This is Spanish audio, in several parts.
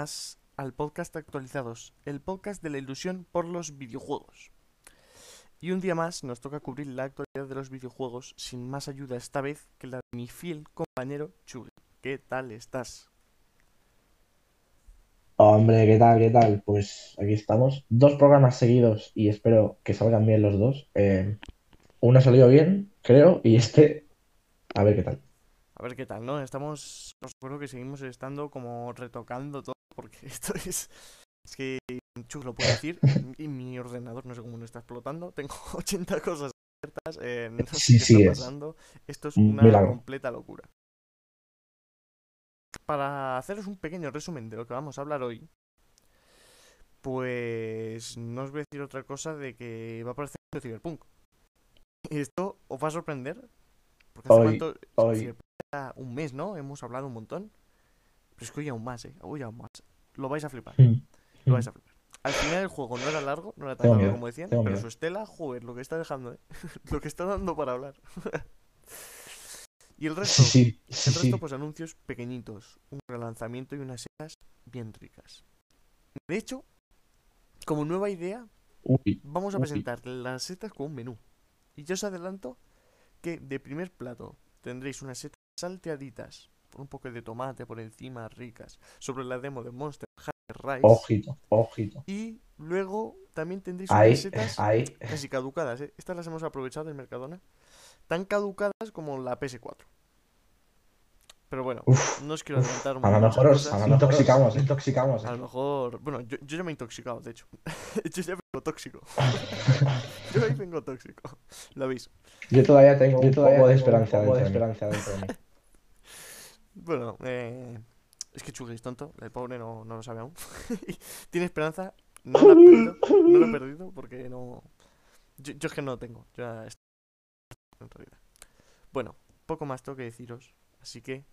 Más al podcast Actualizados, el podcast de la ilusión por los videojuegos. Y un día más nos toca cubrir la actualidad de los videojuegos sin más ayuda esta vez que la de mi fiel compañero Chugui. ¿Qué tal estás? Hombre, ¿qué tal? ¿Qué tal? Pues aquí estamos. Dos programas seguidos y espero que salgan bien los dos. Eh, uno ha salido bien, creo, y este, a ver qué tal. A ver qué tal, ¿no? Estamos, os recuerdo que seguimos estando como retocando todo porque esto es... Es que, Chug lo puedo decir, y mi ordenador no sé cómo no está explotando, tengo 80 cosas abiertas, eh, no sé Sí, qué sí está es. pasando, esto es Un una milagro. completa locura. Para haceros un pequeño resumen de lo que vamos a hablar hoy, pues no os voy a decir otra cosa de que va a aparecer el Cyberpunk. Y esto os va a sorprender, porque hace Hoy- cuánto- hoy- un mes, ¿no? Hemos hablado un montón. Pero es que hoy aún más, ¿eh? Hoy aún más. Lo vais a flipar. Mm. Lo vais a flipar. Al final el juego no era largo, no era tan largo como decían, pero su estela, joder, lo que está dejando, ¿eh? lo que está dando para hablar. y el resto, Sí, el resto sí. pues anuncios pequeñitos, un relanzamiento y unas setas bien ricas. De hecho, como nueva idea, Uy, vamos a Uy. presentar las setas con un menú. Y yo os adelanto que de primer plato tendréis unas setas salteaditas, un poco de tomate por encima, ricas, sobre la demo de Monster Hunter Rise. ojito, ojito. Y luego también tendréis Ahí, unas setas ahí. casi caducadas, ¿eh? Estas las hemos aprovechado en Mercadona. Tan caducadas como la PS4. Pero bueno, Uf, no os quiero adelantar a lo muchas mejor os cosas. a lo mejor os intoxicamos, intoxicamos. A lo mejor. Bueno, yo, yo ya me he intoxicado, de hecho. yo ya vengo tóxico. yo ahí vengo tóxico. Lo veis. Yo todavía tengo Yo un todavía poco de un esperanza poco de esperanza dentro de mí. Bueno, eh, es que Chugui es tonto. El pobre no, no lo sabe aún. Tiene esperanza. No lo ha perdido. No lo he perdido porque no. Yo, es que no lo tengo. Ya en realidad. Bueno, poco más tengo que deciros. Así que.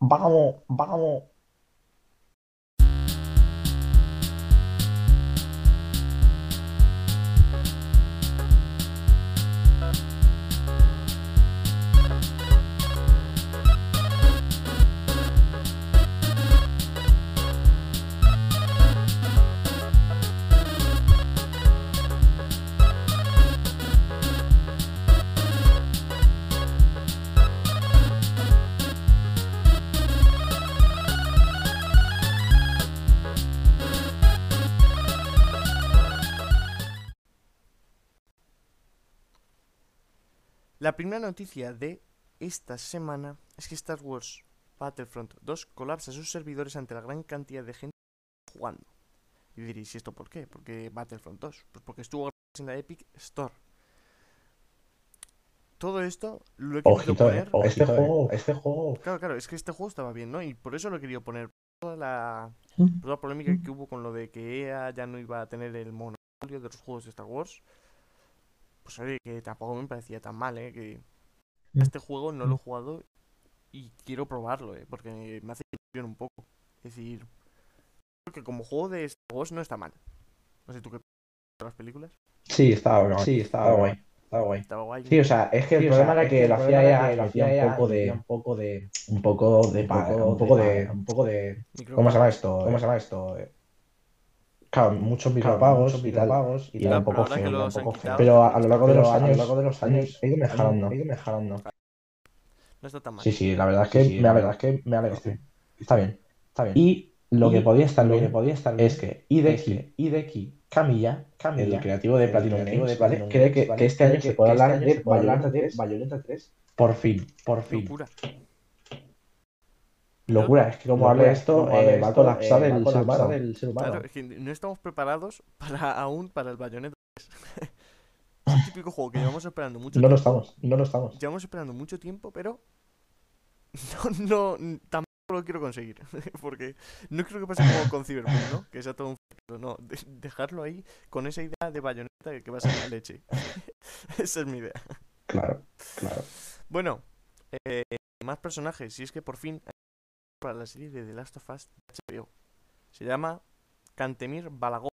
Vamos, vamos. La primera noticia de esta semana es que Star Wars Battlefront 2 colapsa sus servidores ante la gran cantidad de gente jugando. Y diréis, ¿y esto por qué? ¿Por qué Battlefront 2? Pues porque estuvo en la Epic Store. Todo esto lo he querido Ojito, poner. eh. Este Ojito, eh. juego, este juego. Claro, claro, es que este juego estaba bien, ¿no? Y por eso lo he querido poner. Toda la, Mm. toda la polémica que hubo con lo de que EA ya no iba a tener el monopolio de los juegos de Star Wars. Pues oye, que tampoco me parecía tan mal, ¿eh? Que Mm. este juego no lo he jugado y quiero probarlo, ¿eh? Porque me hace ilusión un poco. Es decir, creo que como juego de Star Wars no está mal. No sé tú qué piensas de las películas. Sí, estaba guay. Sí, estaba guay. Estaba guay. Estaba guay. Sí, o sea, es que el Sí, o problema sea, era que el lo problema hacía era que un poco de, un poco de, un poco de, un poco, un poco de, un poco de, ¿cómo se llama esto? ¿cómo se llama esto? Eh, Claro, muchos claro, micropagos muchos y tal. micropagos Y y un poco feo, un poco feo. Pero a lo largo de los a lo años, largo de los años he ido mejorando. ha ido mejorando. No está tan mal. Sí, sí, la verdad es que Sí, sí, me la verdad es que me alegra. Este, Está bien. Está bien. Y lo Y que podía estar lo bien que podía estar bien es que que Hideki Kamiya, Camilla, el creativo de Platinum creativo Games, de ¿vale? Platinum cree que, ¿vale? que este año cree se puede este hablar de Bayonetta de 3 Bayonetta 3 por fin, por fin. Locura. Es que como Locura, hable esto, como hable eh, va a esto, colapsar eh, va a el colapsar humano. el ser humano. Claro, es que no estamos preparados para aún para el Bayonetta 3. es el típico juego que llevamos esperando mucho No lo tiempo. estamos, no lo estamos. Llevamos esperando mucho tiempo, pero no, no tampoco lo quiero conseguir. Porque no creo que pase como con Cyberpunk, ¿no? Que sea todo un. No, de- dejarlo ahí con esa idea de bayoneta que va a ser la leche. esa es mi idea. Claro, claro. Bueno, eh, más personajes. Y es que por fin para la serie de The Last of Us de HBO. Se llama Cantemir Balagov.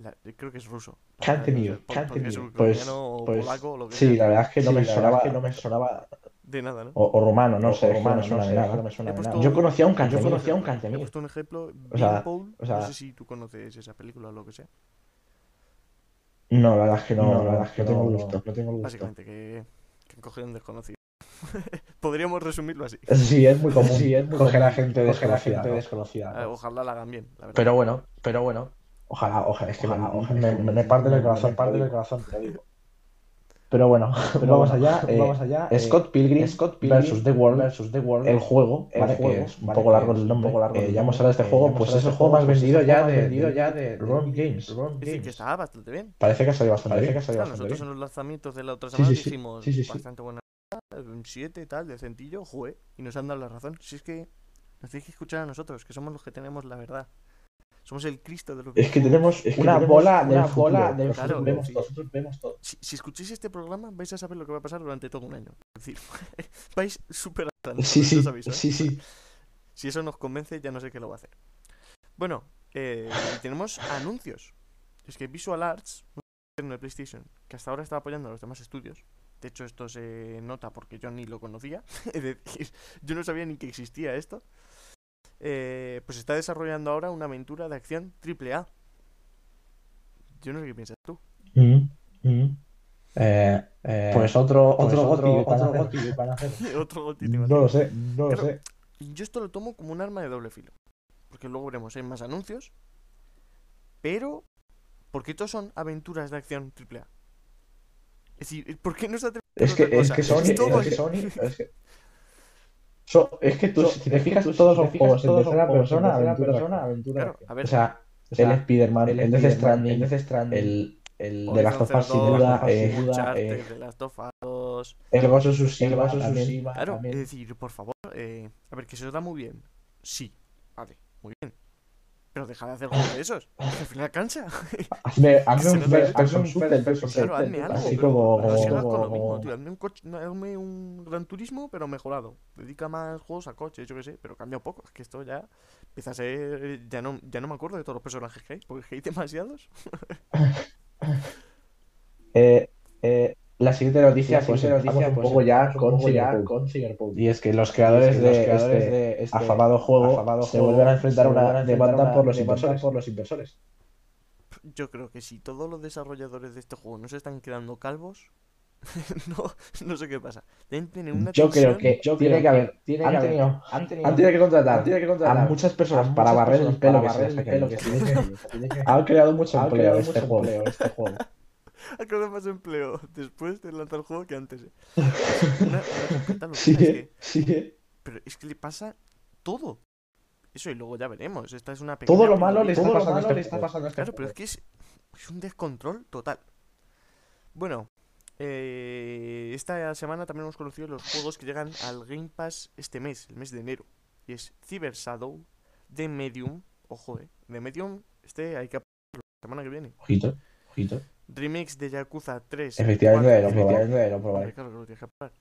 La- creo que es ruso. Cantemir. ucraniano Pues- o pues, polaco o lo que Sí, sea. la verdad es que no Sí, me sonaba, que no me sonaba De nada, ¿no? O, o rumano, no O- sé, o es que no suena no de sé, nada. no me suena de nada. Yo conocía un Yo Cantemir. conocía un Cantemir. He puesto un ejemplo. O sea, Beanpole, o sea- no sé si tú conoces esa película o lo que sea. No, la verdad es que no, No, la verdad es que no tengo gusto. no tengo gusto. Básicamente, que, que han cogido un desconocido. Podríamos resumirlo así. Sí, es muy común. Sí, es muy coger a gente desconocida. gente ¿no? desconocida. Eh, Ojalá la hagan bien, la verdad. Pero bueno, pero bueno. Ojalá, ojalá, es que Ojalá, me, ojalá, me, parte del me- corazón, parte digo. corazón, te digo. Pero bueno, Pero vamos bueno, allá. eh, vamos allá. eh, Scott Pilgrim, Scott Pilgrim versus The World, versus The World. el juego, el ¿vale? juego, que es un ¿vale? poco largo el un nombre. poco largo eh, el ya hemos hablado de este Eh, juego, pues es de el este juego más juego, el vendido ya más de, vendido de ya de- Ron Games. Ron Games. está bastante bien. Parece que ha salido bastante Parece bien. que ha salido Claro, bastante nosotros bien. en los lanzamientos de la otra Sí, semana sí, sí. dijimos Sí, sí, sí. bastante buena. Un 7, tal, decentillo, jugué. Y nos han dado la razón. Si es que nos tenéis que escuchar a nosotros, que somos los que tenemos la verdad. Somos el Cristo de los Es que tenemos Es que una tenemos bola una bola del Claro, vemos Sí. todo. Nosotros vemos todo. Si, si escucháis este programa, vais a saber lo que va a pasar durante todo un año. Es decir, vais súper Sí, sí, ¿eh? sí, sí. Si eso nos convence, ya no sé qué lo va a hacer. Bueno, eh, tenemos anuncios. Es que Visual Arts, en el PlayStation, que hasta ahora está apoyando a los demás estudios. De hecho, esto se nota porque yo ni lo conocía. Es decir, yo no sabía ni que existía esto. Eh, pues está desarrollando ahora una aventura de acción AAA. Yo no sé qué piensas tú. Mm, mm. Eh, Eh, pues otro, pues otro otro, goti para otro hacer. para hacer. Otro goti, No lo sé, no lo sé. Y yo esto lo tomo como un arma de doble filo. Porque luego veremos, hay más anuncios. Pero, ¿por qué todos son aventuras de acción AAA? Es decir, ¿por qué no se Es que, es que Sony, es que es- Sony, es que, So- es que tú, So- si te fijas, tú, todos son juegos en todos son tercera persona, aventura. persona, aventura. Claro, a ver, O sea, O sea, el Spider-Man, el, el Death Stranding, el Death Stranding, el, el de las tofas sin duda, eh, eh, de las el of el Tsushima. Tsushima Claro, también. es decir, por favor, eh, a ver, que se os da muy bien. Sí, vale, muy bien. Pero deja de hacer juegos de esos. al final cansa. Hazme, un person person Claro, hazme algo. así como. Hazme un, coche, hazme un Gran Turismo, pero mejorado. Dedica más juegos a coches, yo qué sé, pero cambia un poco. Es que esto ya empieza a ser. Ya no, ya no me acuerdo de todos los personajes que hay, porque hay demasiados. Eh, eh, la siguiente noticia, La pues siguiente empezamos noticia, un pues poco ya con poco ya Cyberpunk. con Cyberpunk. Y es que los creadores, es que los de, creadores este de este afamado juego afamado se juego vuelven a enfrentar a una demanda una por los inversores. por los inversores. Yo creo que si todos los desarrolladores de este juego no se están quedando calvos, no, no sé qué pasa. Deben tener una Yo creo que Yo tiene creo que haber, tiene han que haber- tenido, han tenido, han tenido que contratar han tenido que a muchas personas a para muchas barrer el personas pelo para que barrer el pelo que se les ha caído, que tiene que- Han creado mucho empleo este juego. empleo este juego. ha creado más empleo después de lanzar el juego que antes. eh. Una, una completa locura, Sí, es que- sí, eh. pero es que le pasa todo. Eso y luego ya veremos. Esta es una pequeña Todo lo malo le está Todo pasando malo este le está pasando a este Claro, pero es que es, es un descontrol total. Bueno, eh, esta semana también hemos conocido los juegos que llegan al Game Pass este mes, el mes de enero. Y es Cyber Shadow, The Medium, ojo, eh, The Medium, este hay que la semana que viene. Ojito, ojito. Remix de Yakuza 3. Efectivamente, lo 4, probaré. efectivamente, lo probaré. claro que lo tienes que probar.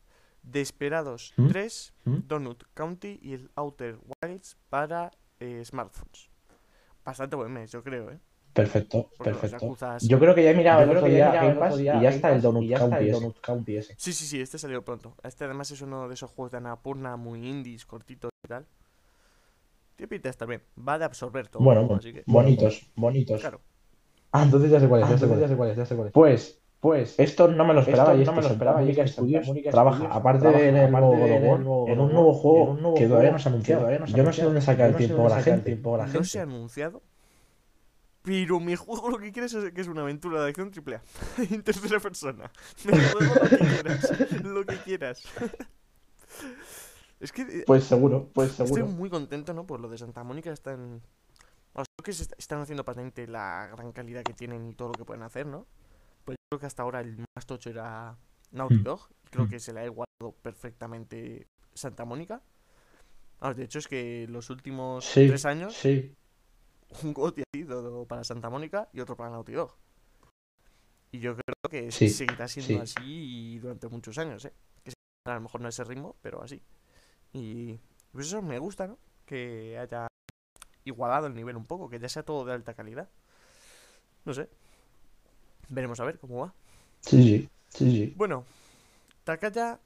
Desperados ¿Mm? 3, ¿Mm? Donut County y el Outer Wilds para eh, smartphones. Bastante buen mes, yo creo, ¿eh? Perfecto, Porque perfecto. Yakuzas- Yo creo que ya he mirado Yo el creo otro que ya he mirado y ya está el Donut está County ese. Donut County ese. Sí, sí, sí, este salió pronto. Este además es uno de esos juegos de Anapurna muy indies, cortitos y tal. Tiene pinta estar bien. Va de absorber todo. Bueno, así que, bonitos, bonitos. claro. Ah, entonces ya sé cuál es, Ah, ya sé cuál es. ya sé cuál es, ya sé cuál es. Pues, Pues, esto no me lo esperaba Esto y no es me que lo esperaba, y es que Santa Studios Mónica trabaja, aparte de en el nuevo God en en un nuevo juego en que todavía no se ha anunciado. Yo no sé dónde saca el tiempo dónde la gente. No se ha anunciado. Pero mi juego lo que quieres es que es una aventura de acción triple A. en tercera persona. Me juego lo que quieras. Lo que quieras. es que eh, Pues seguro, pues Estoy seguro. muy contento, ¿no? Por lo de Santa Mónica están... Vamos, creo que se est- están haciendo patente la gran calidad que tienen y todo lo que pueden hacer, ¿no? Pues yo creo que hasta ahora el más tocho era Naughty Mm. Dog. y Creo Mm. que se le ha igualado perfectamente Santa Mónica. Vamos, de hecho es que los últimos Sí, tres años sí. un GOTY ha sido para Santa Mónica y otro para Naughty Dog. Y yo creo que Sí, seguirá siendo sí. así durante muchos años, ¿eh? Que a lo mejor no a ese ritmo, pero así. Y pues eso me gusta, ¿no? Que haya igualado el nivel un poco, que ya sea todo de alta calidad. No sé. Veremos a ver cómo va. Sí, sí, sí, sí. Bueno, Takaya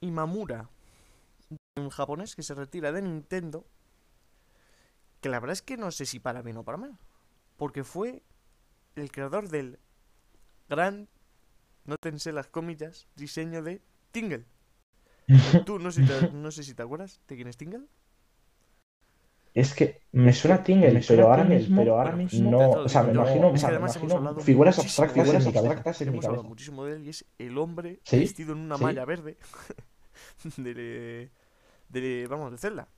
Imamura, un japonés que se retira de Nintendo, que la verdad es que no sé si para bien o para mal, porque fue el creador del gran, nótense las comillas, diseño de Tingle. Tú no sé, si te, no sé si te acuerdas de quién es Tingle. Es que me suena Tingle, me suena pero ahora Tingle, mismo, pero ahora mismo no, o sea, me no, imagino, o sea, me imagino figuras abstractas de en mi cabeza. abstractas en mi Hemos hablado muchísimo de él y es el hombre ¿Sí? vestido en una ¿Sí? malla verde de, de, vamos, de Zelda.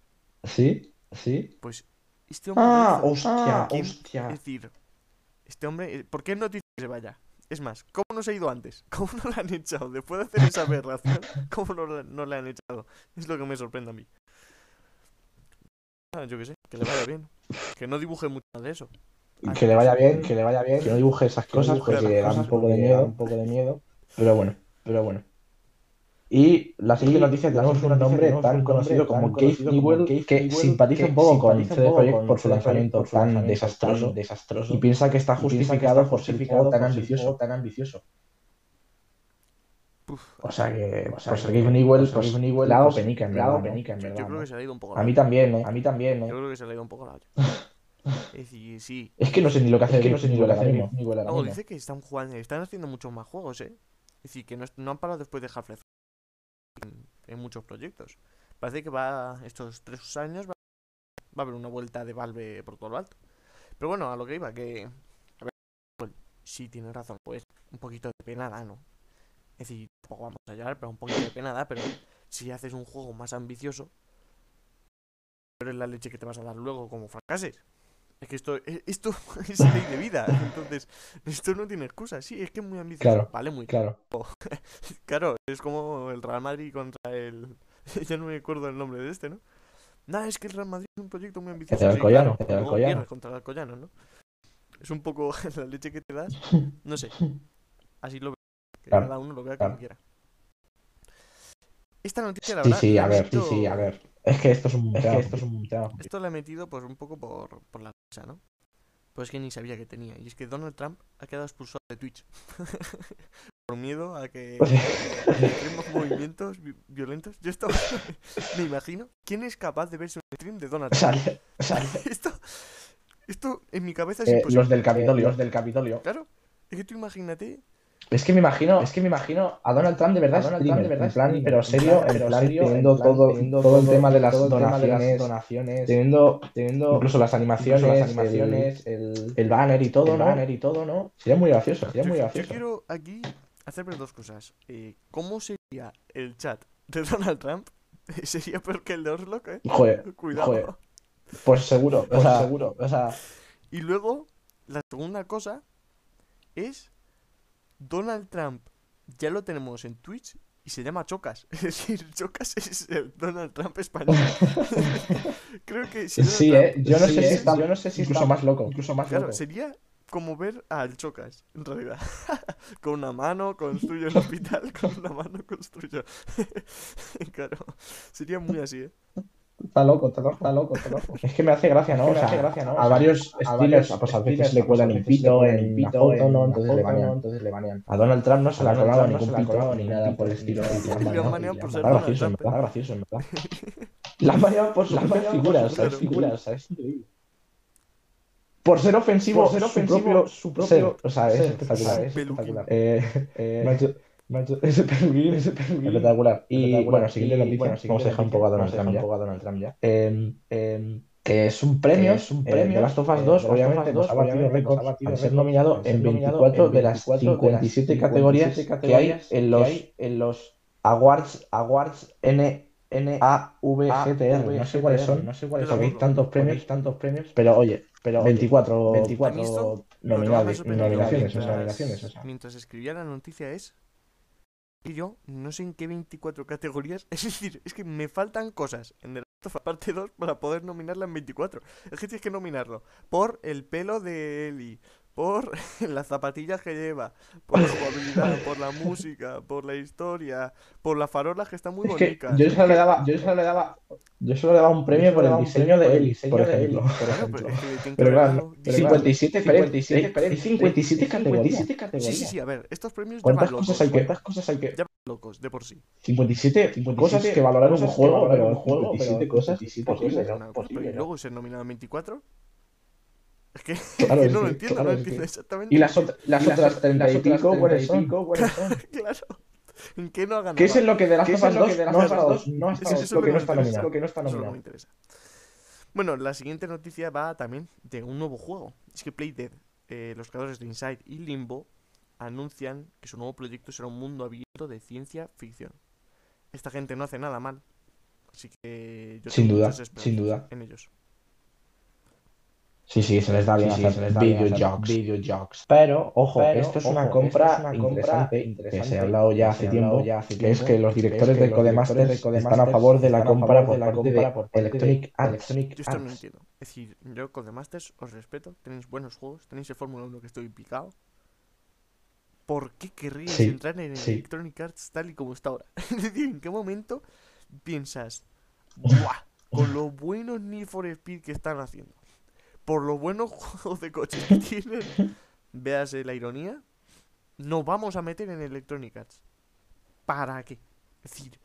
Sí, sí. Pues este hombre Ah, hizo. hostia, ¿Quién? hostia. Es decir, este hombre, eh, ¿por qué no dice que se vaya? Es más, ¿cómo no se ha ido antes? ¿Cómo no le han echado? Después de hacer esa aberración, ¿cómo no, la- no le han echado? Es lo que me sorprende a mí. Ah, yo qué sé, que le vaya bien. Que no dibuje mucho de eso. Que le vaya bien, que le vaya bien, que no dibuje esas cosas dibuje porque da un poco de miedo, un poco de miedo. Pero bueno, pero bueno. Y la siguiente noticia tenemos un nombre tenemos tan un conocido nombre como tan Gabe conocido como Newell que Newell, simpatiza que un poco con simpatiza un CD poco Projekt con por su lanzamiento por su tan lanzamiento desastroso tan desastroso y piensa que está y piensa que justificado está por ser tan por ser un ambicioso. tan ambicioso. O sea que, O sea pues Gabe Newell, pues, pues, Newell, pues, penica, en verdad, penica, en yo, yo verdad, creo que se le ha ido un poco A la mí olla. también, ¿eh? A mí también, Yo ¿eh? creo que se le ha ido un poco la olla. Es decir, sí. Es que no sé ni lo que hace, Es que no sé ni lo que hace Newell ahora No, mismo. dice que están jugando, están haciendo muchos más juegos, ¿eh? Es decir, que no, han parado después de Half-Life en, en muchos proyectos. Parece que va, estos tres años va, va a haber una vuelta de Valve por todo lo alto. Pero bueno, a lo que iba, que... A ver, pues, sí, tiene razón, pues un poquito de pena da, ¿no? Es decir, tampoco vamos a llorar, pero un poquito de pena da, pero si haces un juego más ambicioso, pero es la leche que te vas a dar luego como fracases. Es que esto, eh, esto es ley de vida, entonces esto no tiene excusa. Sí, es que es muy ambicioso. Claro, vale, muy Claro. Claro, es como el Real Madrid contra el. ya no me acuerdo el nombre de este, ¿no? Nada, es que el Real Madrid es un proyecto muy ambicioso. El sí, Alcoyano, claro, el Alcoyano. contra el Alcoyano, ¿no? Es un poco la leche que te das. No sé. Así lo. Que Claro, cada uno lo vea claro. como quiera. Esta noticia, la Sí, verdad. sí, la a ver, sí, sí, a ver. Es que esto es un Es que esto es un. Esto lo he metido pues un poco por, por la cosa, ¿no? Pues es que ni sabía que tenía. Y es que Donald Trump ha quedado expulsado de Twitch. por miedo a que extremos movimientos vi- violentos. Yo estaba. me imagino. ¿Quién es capaz de verse un stream de Donald Trump? Sale, sale. esto. Esto en mi cabeza es Eh, imposible. los del Capitolio. Los del Capitolio. Claro. Es que tú imagínate. Es que me imagino, es que me imagino a Donald Trump de verdad, A Donald streamer, Trump de verdad en plan, streamer, pero en serio, en plan, serio, en teniendo plan, todo, teniendo todo el tema de las todo el tema de las donaciones, teniendo, teniendo incluso las animaciones, incluso las el- animaciones, el, el, banner y todo, el ¿no? banner y todo, ¿no? Sería muy gracioso, sería Yo, muy yo gracioso. quiero aquí hacerme dos cosas. Eh, ¿Cómo sería el chat de Donald Trump? Sería peor que el de Orlok, ¿eh? Joder, Cuidado. joder. pues seguro, o Pues sea, seguro, o sea, Y luego, la segunda cosa es Donald Trump ya lo tenemos en Twitch y se llama Chocas. Es decir, Chocas es el Donald Trump español. Creo que si sí, Trump- eh, yo no Sí, sé eh, si está, yo no sé si incluso está- más loco, incluso más Claro, loco. sería como ver al Chocas, en realidad. con una mano construyo el hospital, con una mano construyo. claro, sería muy así, ¿eh? Está loco, está loco, está loco, está loco. Es que me hace gracia, ¿no? Es O que me sea, hace gracia, ¿no? a O sea, varios a streamers, varios pues a veces streamers, le pues, cuelan a veces le pito cuelan en la pito foto, en ¿no? la Entonces le banean. Entonces le banean. A Donald Trump no se le ha colado ningún se le ha pito colado ni nada pito, por el estilo. por han el baneado. ser gracioso, en verdad, ¿eh? gracioso, en verdad. La han baneado por sus La han propias baneado por figuras, sus ¿sabes? propias Figuras, ¿sabes? Increíble. Por ser ofensivo, Por ser su ofensivo, propio su propio ser. O sea, es ser, espectacular. es espectacular. Eh, Eh, macho, ese peluquín, ese peluquín. Espectacular. Y espectacular. bueno, siguiente Y, noticia. bueno, Vamos a dejar un poco a Donald Trump ya. dejar un poco a Donald Trump ya. Eh, eh, que es un premio, es un eh, premio, de Last of Us eh, 2, The Last of obviamente nos 2, ha batido obviamente nos ha récords batido al ser nominado al ser en nominado 24 en de las 24 de las 57 categorías 57 que hay en los, hay en los Awards, Awards N, N A, V, G, T, R. No sé cuáles son, no sé cuáles son, hay tantos premios, tantos premios, pero oye, pero oye, 24, 24 Lo que me ha nominados, sorprendido nominaciones, o sea, mientras- nominaciones, o sea. Mientras escribía la noticia es yo no sé en qué 24 categorías. Es decir, es que me faltan cosas en Us parte 2 para poder nominarla en 24. Es que tienes que nominarlo por el pelo de Ellie, por las zapatillas que lleva, por la jugabilidad, por la música, por la historia, por las farolas que están muy Es que bonitas. yo solo le daba, yo solo le daba Yo solo le daba un premio por el diseño de Ellis, por ejemplo. Pero que que claro, dado pero diseño. 57, 57 57, hay 57 categorías. Sí, sí, sí, a ver, estos premios ¿Cuántas locos. cosas hay que, cuántas cosas hay que, locos, de por sí. 57 cosas que valorar un cosas que juego, pero un juego, 57 pero cosas 57 y luego ser nominado en 24. Es que, Claro, que no lo entiendo, claro, no es entiendo exactamente. Y las, ot- las Y otras ot- 35, ¿cuáles son? ¿cuáles son? Claro. ¿En qué no ha ganado? ¿Qué es en lo que de las ¿Qué es cosas en lo 2 que de las no ha Us estado? 2 no ha estado? es lo que no está nominado. Lo que no está Eso no me interesa. Bueno, la siguiente noticia va también de un nuevo juego. Es que Playdead, eh, los creadores de Inside y Limbo, anuncian que su nuevo proyecto será un mundo abierto de ciencia ficción. Esta gente no hace nada mal. Así que yo Sin tengo duda, muchas sin duda. en ellos. Sí, sí, se les da bien Sí, se les da bien hacer videojuegos. videojuegos. Pero, ojo, Pero, esto es ojo, una esto compra es una compra interesante, que se ha hablado ya hace tiempo, ya hace que es tiempo, que los es directores que de los Codemasters directores de están a Codemasters favor de la compra favor por de la parte compra de por parte de Electronic Arts. Electronic Yo esto no entiendo. Es decir, yo Codemasters os respeto, tenéis buenos juegos, tenéis el Fórmula 1 que estoy picado. ¿Por qué querríais Sí, entrar en sí. Electronic Arts tal y como está ahora? es decir, ¿en qué momento piensas, ¡buah! Con lo buenos Need for Speed que están haciendo, por los buenos juegos de coches que tienen, véase la ironía, nos vamos a meter en Electronic Arts. ¿Para qué? Es decir,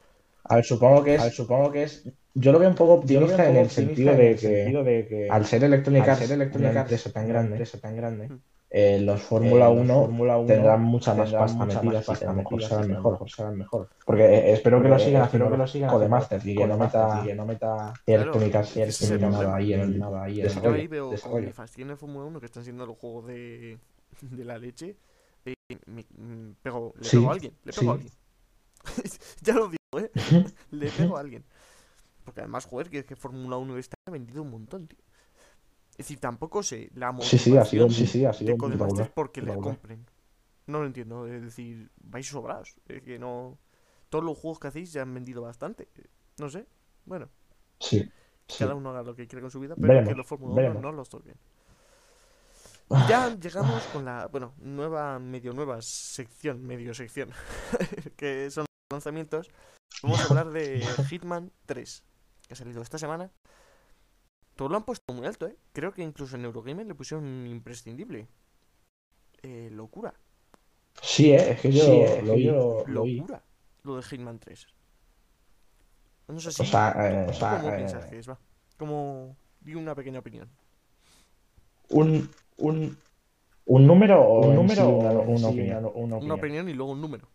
A ver, supongo que es, A ver, supongo que es yo lo veo un poco optimista en el optimista sentido en de que sentido de que al ser Electronic al Arts ser Electronic Arts tan grande, tan grande, Mm. Eh, los Fórmula eh, los 1 Fórmula 1 tendrán mucha más tendrán pasta mucha más metida y pasta a lo mejor serán mejor. mejor serán mejor. Porque eh, espero que lo sigan eh, haciendo espero que lo los sigan Codemasters y que no meta y que no meta nada ahí en el nada ahí Yo ahí veo, me fascina el Fórmula 1, que están siendo los juegos de, de la leche. eh, me- mm, pego, le Sí, pego a alguien, le pego a alguien. ya lo digo, ¿eh? le pego a alguien. Porque además, joder, que es que Fórmula 1 está ha vendido un montón, tío. Es decir, tampoco sé la Sí, sí, ha sido, motivación sí, sí, ha de Codemasters porque le espectacular. compren. No lo entiendo, es decir, vais sobrados. Es que no... Todos los juegos que hacéis ya han vendido bastante. No sé, bueno. Sí, sí. Cada uno haga lo que quiera con su vida, pero Veremos, que los Fórmula 1 veremos. no los toquen. Y ya llegamos con la, bueno, nueva, medio nueva sección, medio sección, que son los lanzamientos. Vamos a hablar de Hitman 3, que ha salido esta semana. Todo lo han puesto muy alto, ¿eh? Creo que incluso en Eurogamer le pusieron imprescindible. Eh, locura, Sí, eh, es que yo Sí, eh, lo que vi. yo lo vi. locura, lo de Hitman 3. No sé si... O sea, eh, ¿tú o sea, ¿Cómo eh, piensas que es? Va. Como... Di una pequeña opinión. un, un, un número o un número sí o una, en una sí opinión. una- una Una opinión. opinión y luego un número.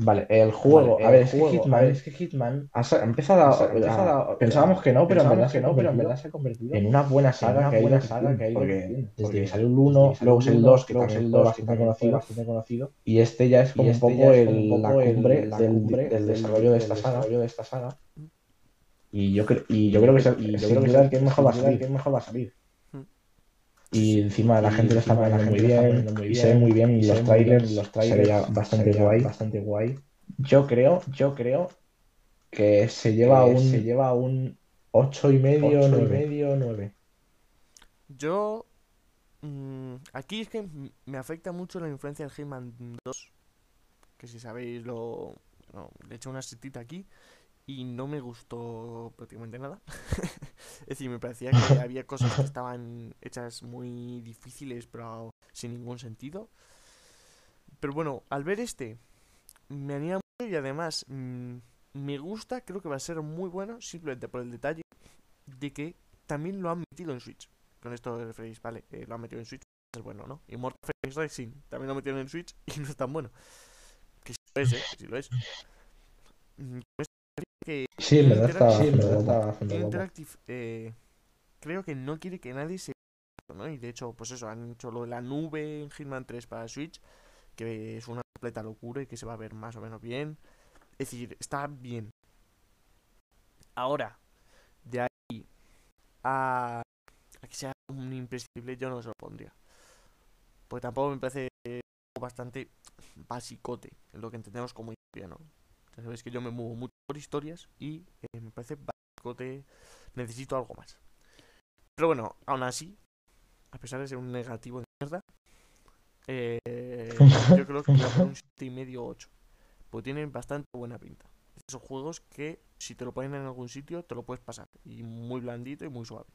Vale, el juego, Vale, a ver, el es que juego, Hitman a ver, es que Hitman ha, ha empezado a, a- a- pensábamos que no, pero en verdad que se no, pero en verdad se ha convertido en una buena saga una que buena saga que ha ido porque creciendo, desde porque que salió el desde 1, que salió luego es el uno, 2, que luego es también el fue 2, bastante también conocido, bastante conocido, y este ya es como y un este poco el, la poco el- cumbre la del, cumbre del del- desarrollo de del esta saga. desarrollo de esta saga. Y yo, creo y yo creo que es Y yo creo que es mejor va a salir. que mejor va a salir. Y encima la Y gente lo está poniendo muy bien, y se ve muy bien, y los trailers, los se trailers veía bastante se veía guay. bastante guay. Yo creo, yo creo que se lleva Que un se lleva un 8 y medio, 8 y 9. medio, 9. Yo. mm, aquí es que me afecta mucho la influencia del Hitman 2. Que si sabéis, lo. no, le he hecho una setita aquí. Y no me gustó prácticamente nada. es decir, me parecía que había cosas que estaban hechas muy difíciles, pero sin ningún sentido. Pero bueno, al ver este, me anima mucho y además mm, me gusta, creo que va a ser muy bueno, simplemente por el detalle de que también lo han metido en Switch. Con esto os referéis, vale, eh, lo han metido en Switch, es bueno, ¿no? Y Mortal Phoenix Racing también lo metieron en Switch y no es tan bueno. Que sí lo es, ¿eh? Que sí lo es. Mm, que Sí, en verdad está Interactive- bastante eh, creo que no quiere que nadie se ¿no? Y de hecho, pues eso, han hecho lo de la nube en Hitman 3 para Switch, que es una completa locura y que se va a ver más o menos bien. Es decir, está bien. Ahora, de ahí a, a que sea un imprescindible, yo no se lo pondría. Porque tampoco me parece bastante basicote, en lo que entendemos como ¿no? Ya sabéis que yo me muevo mucho por historias y eh, me parece basicote, necesito algo más. Pero bueno, aún así, a pesar de ser un negativo de mierda, eh, yo creo que voy a poner un 7,5 8. Porque tienen bastante buena pinta. esos juegos que si te lo ponen en algún sitio te lo puedes pasar. Y muy blandito y muy suave.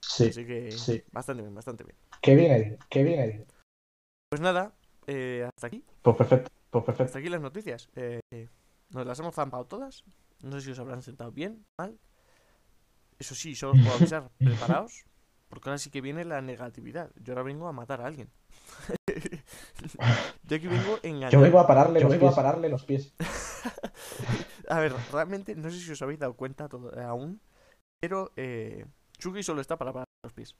Sí, Así que sí. bastante bien, bastante bien. Qué bien, Eddie, qué bien, Eddie. Pues nada, eh, hasta aquí. Pues perfecto, pues perfecto. Hasta aquí las noticias. Eh, nos las hemos zampado todas. No sé si os habrán sentado bien, mal. Eso sí, solo os puedo avisar, preparaos. Porque ahora sí que viene la negatividad. Yo ahora vengo a matar a alguien. Yo aquí vengo engañado. Yo vengo a pararle, Yo los, vengo a pies. pararle los pies. A ver, realmente no sé si os habéis dado cuenta todo- aún, pero eh, Chucky solo está para parar los pies.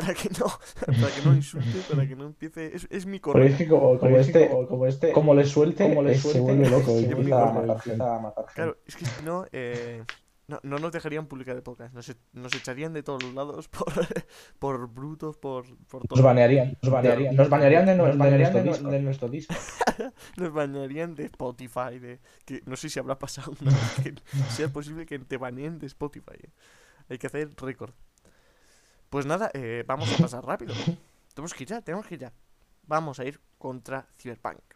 Para que no, para que no insulte, para que no empiece. Es, es mi Pero es correo. que como, como Pero es que este, como, como este, como le suelte, como le eh, suelte, se vuelve loco y empieza a matar gente. empieza a matar gente. Claro, es que si no, eh, no, no nos dejarían publicar el podcast. Nos, e- nos echarían de todos los lados por, por brutos, por, por Nos todo. banearían, nos banearían, nos banearían de, Nos de banearían nuestro de, nuestro disco. Nos banearían de Spotify, de que no sé si habrá pasado una vez que sea posible que te baneen de Spotify. eh. Hay que hacer récord. Pues nada, eh, vamos a pasar rápido. Tenemos que ir ya, tenemos que ir ya. Vamos a ir contra Cyberpunk.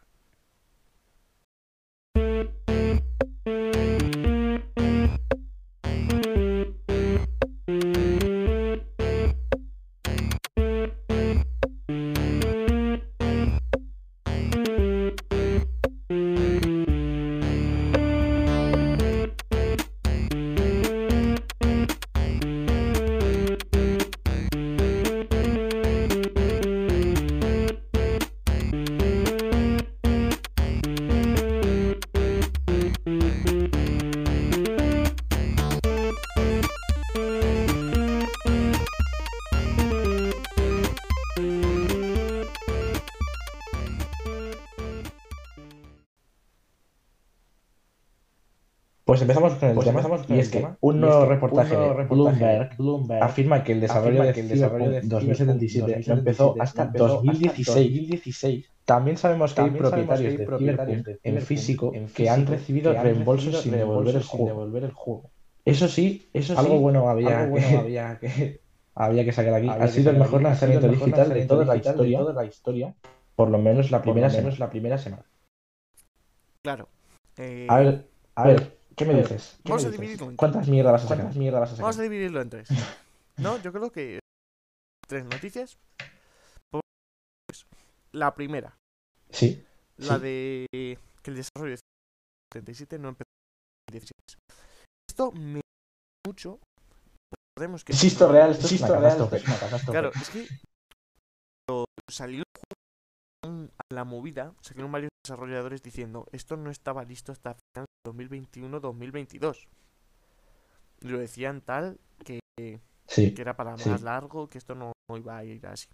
Pues empezamos con el Pues tema, con y el es que tema, un y es nuevo que reportaje un nuevo de reportaje de Bloomberg Bloomberg afirma que el desarrollo de que el desarrollo de Cyberpunk 2077 no 2077 empezó hasta empezó hasta 2016. 2016. También sabemos que hay También sabemos propietarios que hay de propietarios Cyberpunk de en físico en que han físico recibido que han reembolsos recibido sin devolver el reembolsos sin juego. devolver el juego. Eso sí, Eso algo sí, bueno había algo que, bueno había que había que sacar aquí. había Ha que sido el sacar mejor aquí. Ha sido lanzamiento el mejor digital de lanzamiento toda la digital de historia, toda la historia, por lo menos la primera lo menos semana. la primera semana. Claro. eh, A ver, a ver, ¿qué me dices? ¿qué vamos me a dices? dividirlo en. ¿Cuántas mierdas vas a ¿Cuántas sacar? mierdas vas a Vamos a sacar? dividirlo en tres. No, yo creo que tres noticias. Pues, la primera, Sí, la Sí. de que el desarrollo de 77 no empezó en 2016. Esto me mucho. Recordemos que esto es real, esto es real, esto es una catástrofe. Claro, es que cuando salió a la movida, salieron varios desarrolladores diciendo esto no estaba listo hasta final de 2021-2022. Y lo decían tal que, Sí, que era para Sí. más largo, que esto no, no iba a ir así.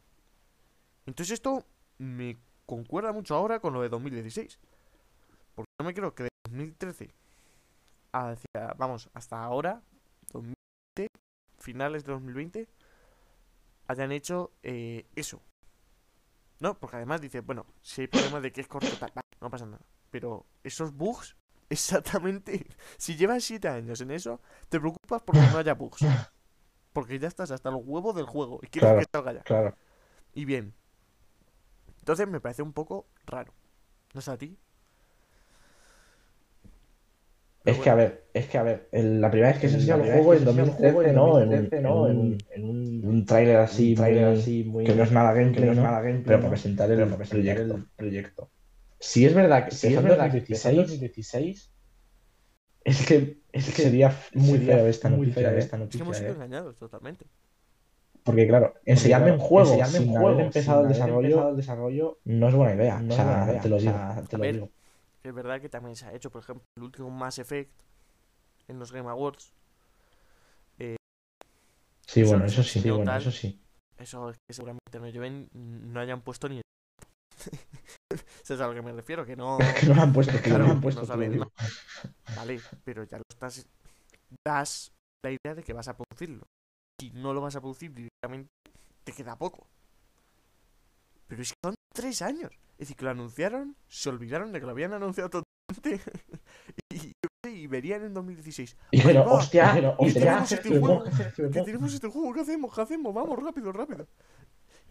Entonces esto me concuerda mucho ahora con lo de 2016. Porque no me creo que de 2013 hacia, vamos, hasta ahora, 2020, finales de 2020, hayan hecho eh, eso. No, porque además dice, bueno, si hay problemas de que es corto, tal, no pasa nada. Pero esos bugs, exactamente, si llevas 7 años en eso, te preocupas porque no haya bugs. Porque ya estás hasta los huevos del juego y quieres Claro. que salga ya. claro. Y bien. Entonces me parece un poco raro. ¿No es a ti? Pero Es que, a ver, es que, a ver, el- la primera vez que se enseñó el juego en que se enseñó el 2013, juego ¿no? en En un, 2013, en ¿no? En un, un- en un- un tráiler así, un tráiler muy- así muy- que no es nada que gameplay, no es nada gameplay, Pero ¿no? para presentar el para presentar proyecto. el proyecto. Si es verdad que Si es verdad que empezó en 2016, 2016, es que, es que sería muy sería feo esta muy noticia, fea ¿eh? esta es que noticia, hemos sido ¿eh? engañados totalmente. Porque claro, enseñarme Porque, un juego enseñarme sin un haber juego empezado el haber desarrollo empezado el desarrollo no es buena idea. no o es sea, buena idea, te lo o digo. sea, te lo ver, Es verdad que también se ha hecho, por ejemplo, el último Mass Effect en los Game Awards. Sí, Eso bueno, eso sí, sí, bueno, eso sí. Eso es que seguramente no lleven, no hayan puesto ni. ¿Sabes a lo que me refiero? Que no. Que no lo han puesto, que Claro, no lo han puesto, saben. Vale, pero ya lo estás. Das la idea de que vas a producirlo. Si no lo vas a producir directamente, te queda poco. Pero es que son tres años. Es decir, que lo anunciaron, se olvidaron de que lo habían anunciado totalmente. y, y verían en 2016. Y dijeron, Ahí va, hostia, Pero, hostia, tenemos este juego, Cyberpunk. Que tenemos este juego, ¿qué hacemos? ¿Qué hacemos? Vamos, rápido, rápido.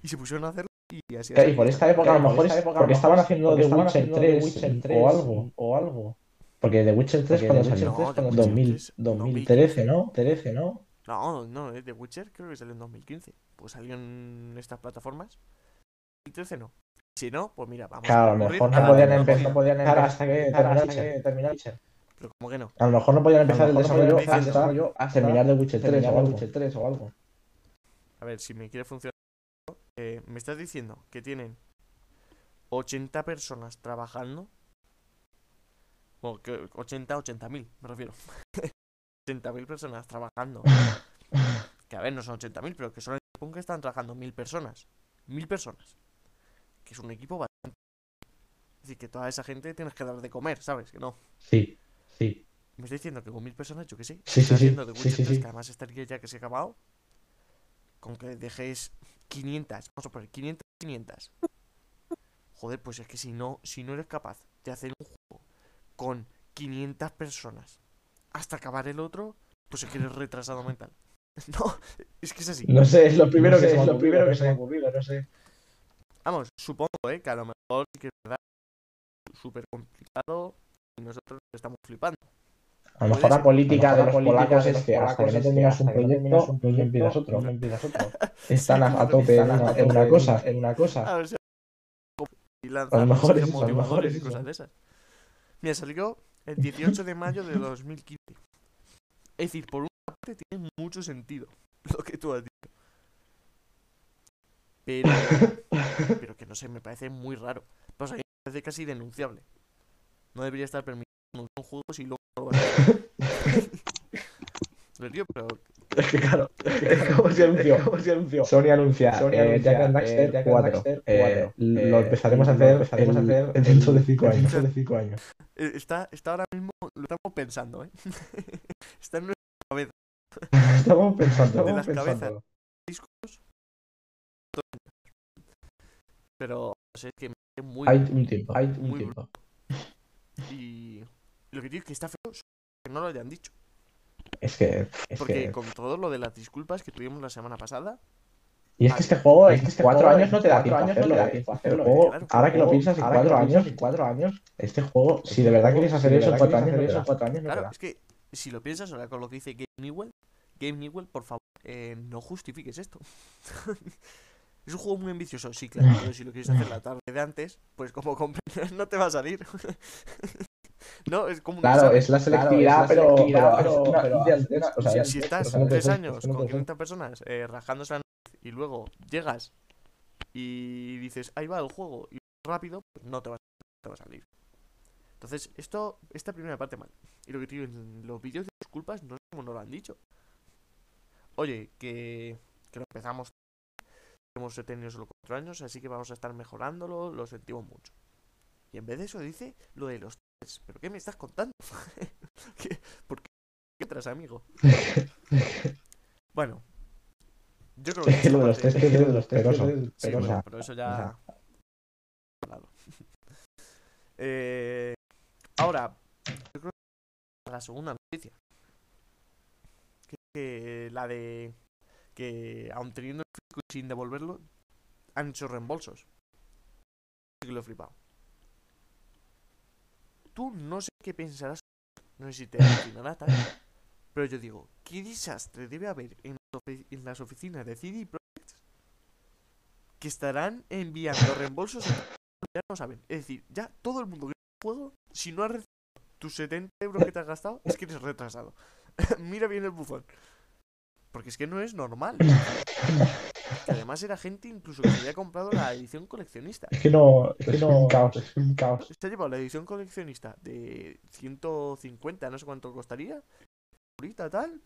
Y se pusieron a hacerlo y así. Así y por esta época a lo mejor es época, porque estaban es haciendo The Witcher haciendo The 3 Witcher 3 o algo. o algo. Porque The Witcher 3 Porque cuando salió, 3 cuando 2000, salió. 2013, ¿no? 13, ¿no? No, no, es The Witcher creo que salió en 2015. Pues salió en estas plataformas. 2013 no. Si no, pues mira, vamos Claro, a a lo mejor a no podían, empezar, no podían empezar hasta que terminar hasta que terminar Witcher. Pero como que no. A lo mejor no podían empezar el desarrollo hasta, hasta terminar The Witcher 3 terminar o algo. Witcher 3 o algo. A ver, si me quiere funcionar. eh, me estás diciendo que tienen 80 personas trabajando. Bueno, que 80, 80 mil, me refiero. 80 mil personas trabajando. Que a ver, no son 80 mil, pero que solo en Japón que están trabajando mil personas. Mil personas. Que es un equipo bastante. Es decir, que toda esa gente tienes que dar de comer, ¿sabes? Que no. Sí, sí. Me está diciendo que con mil personas, yo que sé. Sí, sí, sí, sí, Witcher sí, 3, sí. que además estaría ya que se ha acabado. Con que dejéis 500, vamos a poner 500, 500. Joder, pues es que si no, si no eres capaz de hacer un juego con 500 personas hasta acabar el otro, pues es que eres retrasado mental. No, es que es así. No sé, es lo primero No sé, que se me es ha lo primero que se me ha ocurrido, no sé. Vamos, supongo, ¿eh? Que a lo mejor sí que es verdad. Súper complicado y nosotros estamos flipando. A lo mejor la política de lo los política es que hasta que no terminas un proyecto, un no empiezas proyecto, empiezas otro. Están a, tope en una, cosa, en una cosa. A lo mejor es eso, a lo mejor motivadores es y cosas de esas. Mira, salió el 18 de mayo de 2015. Es decir, por una parte tiene mucho sentido lo que tú has dicho. Pero, pero que no sé, me parece muy raro. O sea, me parece casi denunciable. No debería estar permitido un juego si luego no lo van a digo, pero Es que claro, ¿cómo se anunció? ¿Cómo se anunció? Sony anuncia, Sony eh, anuncia, Jack and eh, Daxter Jack and 4. Daxter Eh, 4. lo Eh, empezaremos a hacer, empezaremos a el- hacer dentro de el- 5 años. dentro de 5 años. eh, está, está ahora mismo, lo estamos pensando, ¿eh? está en nuestra cabeza. Estamos pensando, De estamos las cabezas. pensando. discos. Pero no sé, es que me parece muy. Hay un tiempo, hay un Muy tiempo. Y lo que digo es que está feo que no lo hayan dicho. Es que, es Porque que... con todo lo de las disculpas que tuvimos la semana pasada, Y es que este juego, Es que este 4 juego años no te da tiempo cuatro años hacerlo. no te da tiempo a El hacerlo, juego, claro. ahora que lo piensas, en Ahora que 4 lo piensas, años, en 4 años, este juego, si de verdad quieres hacer si de eso en verdad 4 quieres años, hacer eso en 4 años, claro, es que si lo piensas ahora con lo que dice Game Newell, Game Newell, por favor, eh, no justifiques esto. es un juego muy ambicioso, sí, claro, pero si lo quieres hacer la tarde de antes, pues como comprendes, no te va a salir. no, es como un Claro, es la Claro, selectividad, es la pero, selectividad, pero, pero- una- pero- de antes, o sea, si estás no tres años no con puede ser. 500 personas eh, rajándose la nariz y luego llegas y dices, ahí va el juego, y rápido, pues no te va, no te va a salir. Entonces, esto, esta primera parte mal. Y lo que te digo, en los vídeos de disculpas, no sé cómo nos lo han dicho. Oye, que, que lo empezamos, hemos tenido solo cuatro años, así que vamos a estar mejorándolo, lo sentimos mucho. Y en vez de eso dice lo de los tres. ¿Pero qué me estás contando? ¿Qué- ¿Por qué entras, amigo? Bueno, yo creo que lo de los esta test parte- es de los. Sí, pero, bueno, eso ya. Eh, ahora, yo creo que la segunda noticia. Que, que la de que, aun teniendo el fisco y sin devolverlo, han hecho reembolsos. Sí que lo he flipado. Tú no sé qué pensarás, no sé si te tal, pero yo digo, ¿qué desastre debe haber en, las oficinas de CD Projekt que estarán enviando reembolsos ya no saben. Es decir, ya todo el mundo que juego, si no has recibido tus 70 euros que te has gastado, es que eres retrasado. Mira bien el bufón. Porque es que no es normal. Que además era gente incluso que se había comprado la edición coleccionista. Es que no, es que no, un caos, es un caos. Se ha llevado la edición coleccionista de 150, no sé cuánto costaría, ahorita tal,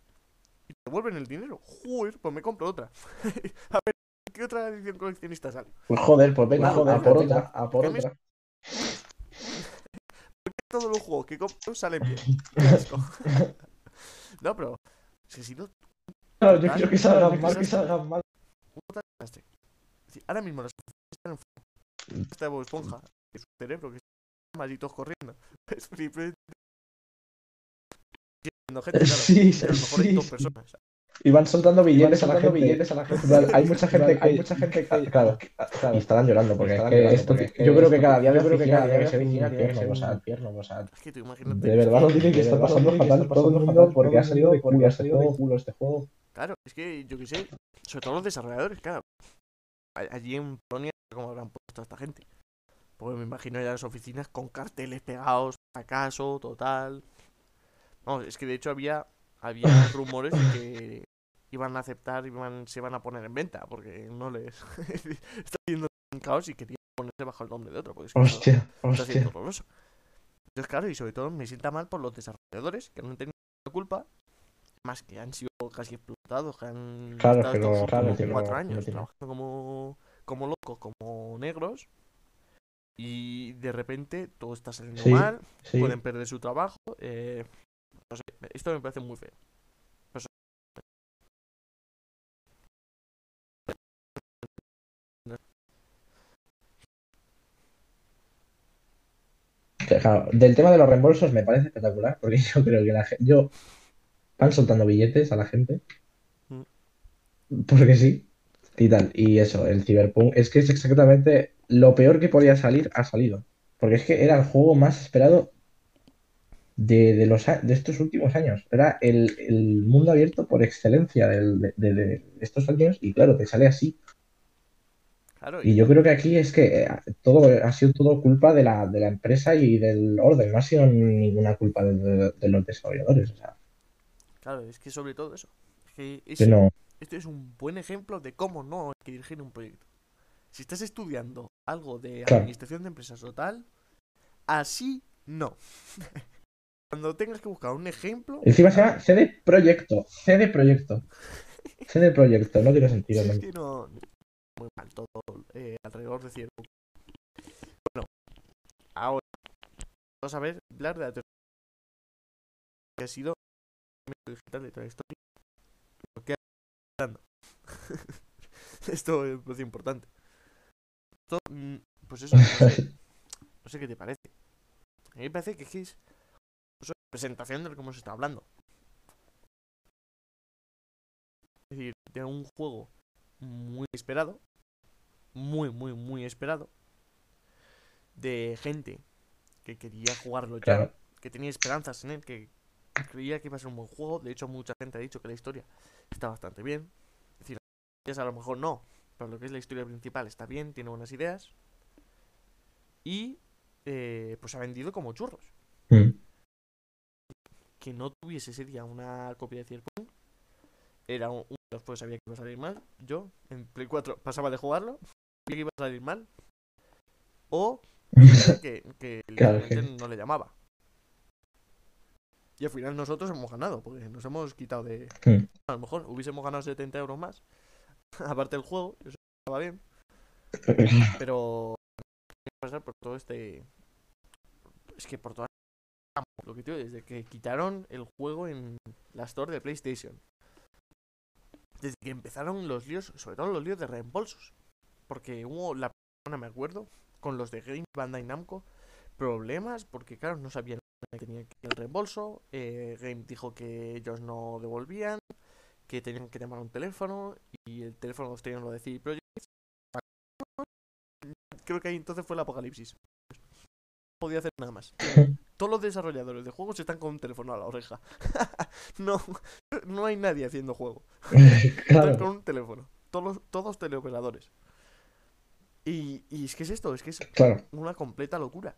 y te devuelven el dinero. Joder, pues me compro otra. a ver, ¿qué otra edición coleccionista sale? Pues joder, pues venga, joder, a por pues otra, a por ¿Qué me- otra. Todos los juegos que compro salen bien. No, pero es que si no, Claro, yo quiero que salgan mal, que salgan mal. ahora mismo las están en fuego. Está Bob Esponja, que es un cerebro que está malditos corriendo. Es flip- Yendo gente, claro. Sí, sí, sí. personas. Y van soltando billetes, Van a, la billetes a la gente. Hay mucha gente que, Hay mucha gente que- claro, Claro. y estarán llorando porque, Estarán es que llorando esto, porque que yo creo que cada día de yo creo que cada día que que ser infierno, un o sea, infierno, o sea, Es que tú imagínate. de verdad lo tienen que de estar verdad pasando fatal todo el pasando mundo porque todo ha salido de culo ha este de juego. Claro, es que yo qué sé, sobre todo los desarrolladores, claro. Allí en Polonia, ¿cómo habrán puesto a esta gente? Pues me imagino ya las oficinas con carteles pegados, acaso, total. Vamos, es que de hecho había, había rumores de que iban a aceptar, iban, se iban a poner en venta, porque no les. está haciendo un caos y querían ponerse bajo el nombre de otro, porque es que eso Hostia, está hostia. siendo horroroso. Entonces, claro, y sobre todo me sienta mal por los desarrolladores que no han tenido culpa, más que han sido casi explotados, que han Claro, estado que estos no- claro, últimos que no- cuatro no años trabajando como, como locos, como negros, y de repente todo está saliendo Sí, mal, Sí. pueden perder su trabajo. eh, no sé, esto me parece muy feo. Claro, del tema de los reembolsos me parece espectacular, porque yo creo que la gente, yo van soltando billetes a la gente, porque sí, y tal, y eso, el Cyberpunk, es que es exactamente lo peor que podía salir, ha salido, porque es que era el juego más esperado de, de los, de estos últimos años, era el, el mundo abierto por excelencia del- de, de- de estos años, y claro, te sale así, Claro, y yo creo que aquí es que eh, todo ha sido todo culpa de la, de la empresa y del orden, no ha sido ninguna culpa de los desarrolladores. O sea, claro, es que sobre todo eso. Es que es- que no. Este es un buen ejemplo de cómo no hay que dirigir un proyecto. Si estás estudiando algo de Claro. administración de empresas o tal, así no. Cuando tengas que buscar un ejemplo, Encima se llama CD Proyecto, CD Proyecto, CD Proyecto, no tiene sentido. es ¿no? que no. Muy mal todo eh, alrededor de cierto. Bueno, ahora vamos a ver hablar de la tercera que ha sido el digital de toda la historia. Lo que ha dando. Esto me parece importante. Esto, mm, pues eso, no sé, no sé qué te parece. A mí me parece que es que es una presentación de lo que hemos estado hablando. Es decir, de un juego muy esperado, muy, muy, muy esperado, de gente que quería jugarlo ya, que tenía esperanzas en él, que creía que iba a ser un buen juego. De hecho, mucha gente ha dicho que la historia está bastante bien. Es decir, a lo mejor no, pero lo que es la historia principal está bien, tiene buenas ideas. Y eh, pues ha vendido como churros. Mm. Que no tuviese ese día una copia de Cyberpunk era un, uno de los juegos que sabía que iba a salir mal. Yo en Play 4 pasaba de jugarlo, sabía que iba a salir mal. O que, que Claro, no le llamaba. Y al final nosotros hemos ganado, porque nos hemos quitado de. Mm. A lo mejor hubiésemos ganado 70 euros más. Aparte del juego, eso estaba bien. Pero. pasar por todo este. Es que por toda. Lo que digo, desde que quitaron el juego en la store de PlayStation. Desde que empezaron los líos, sobre todo los líos de reembolsos. Porque hubo la persona, me acuerdo, con los de Game Bandai Namco, problemas porque, claro, no sabían tenía que el reembolso. eh, Game dijo que ellos no devolvían, que tenían que llamar a un teléfono y el teléfono los tenían lo de CD Projekt. Creo que ahí entonces fue el apocalipsis. No podía hacer nada más. Todos los desarrolladores de juegos están con un teléfono a la oreja. no, no hay nadie haciendo juego. Están con un teléfono. Todos, todos teleoperadores. Y, y es que es esto, es que es claro. una completa locura.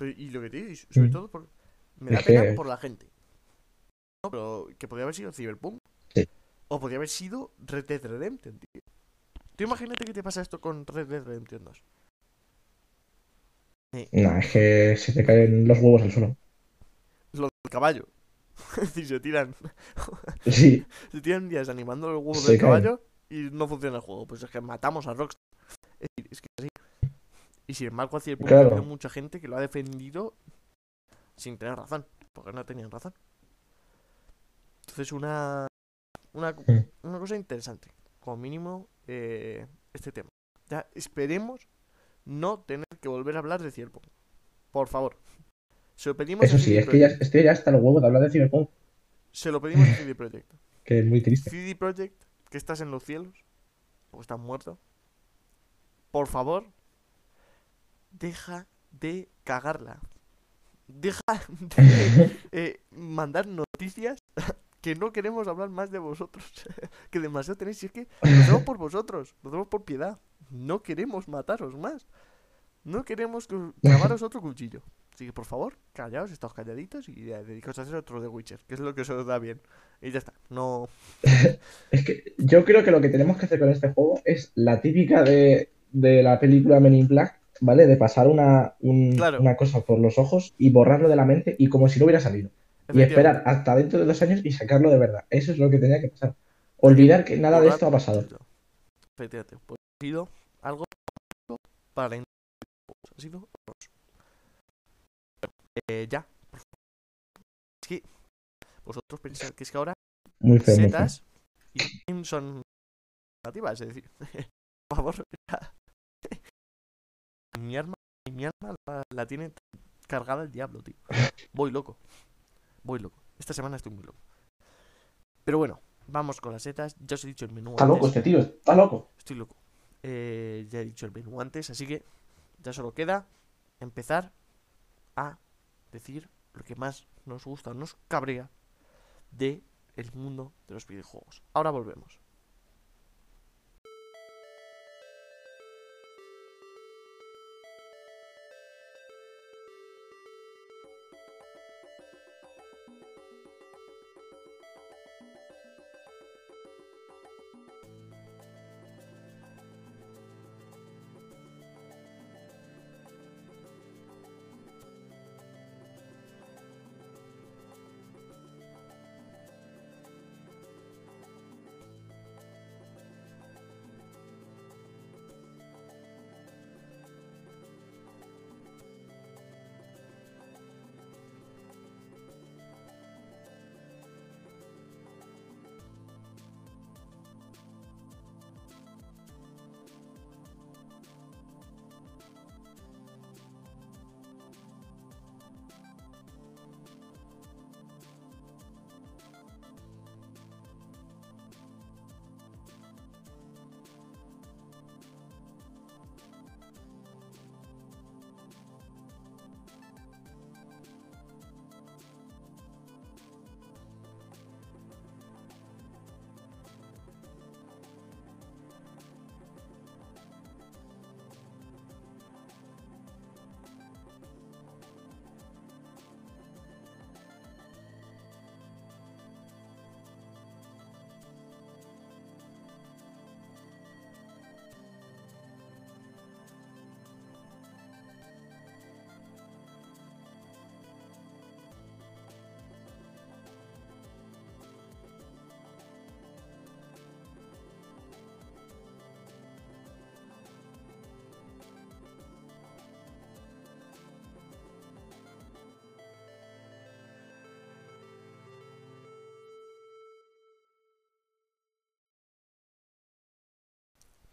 Pero- y lo que te digo, y sobre Mm. todo por, me da pena por la gente. No, pero que podría haber sido Cyberpunk. Sí. O podría haber sido Red Dead Redemption, tío. Tú imagínate que te pasa esto con Red Dead Redemption 2. No, es que se te caen los huevos al suelo. Lo del caballo. es decir, se tiran, Sí, se tiran días animando los huevos Se del caen. caballo y no funciona el juego. Pues es que matamos a Rockstar. Es decir, es que así. Y sin embargo, a Cyberpunk Claro. ha habido mucha gente que lo ha defendido sin tener razón. Porque no tenían razón. Entonces, una, una, una cosa interesante. Como mínimo, eh, este tema. Ya esperemos no tener que volver a hablar de Cyberpunk. Por favor. Se lo pedimos eso a sí, CD es que ya estoy ya hasta el huevo de hablar de Cyberpunk. Se lo pedimos a CD Projekt. Que es muy triste. CD Projekt, que estás en los cielos, o estás muerto. Por favor, deja de cagarla. Deja de eh, mandar noticias que no queremos hablar más de vosotros. que demasiado tenéis. Y es que lo hacemos por vosotros, lo hacemos por piedad. No queremos mataros más. No queremos que- clavaros otro cuchillo. Así que por favor, callaos, estáos calladitos y dedicaos a hacer otro de Witcher, que es lo que os da bien. Y ya está. No. Es que yo creo que lo que tenemos que hacer con este juego es la típica de, de la película Men in Black, ¿vale? De pasar una, un- Claro. una cosa por los ojos y borrarlo de la mente y como si no hubiera salido. Y esperar hasta dentro de dos años y sacarlo de verdad. Eso es lo que tenía que pasar. Olvidar que nada de esto ha pasado. Efectivamente, pues ha sido algo para la. Ha sido. Eh, ya. Es que vosotros pensáis que es que ahora Muy feo, muy feo. setas y Steam son negativas, es decir, por favor, ya. Mi arma, mi arma la, la tiene cargada el diablo, tío. Voy loco. Voy loco. Esta semana estoy muy loco. Pero bueno, vamos con las setas. Ya os he dicho el menú Está loco antes. este tío, está loco. Estoy loco. Eh, ya he dicho el menú antes, así que ya solo queda empezar a decir lo que más nos gusta, nos cabrea de el mundo de los videojuegos. Ahora volvemos.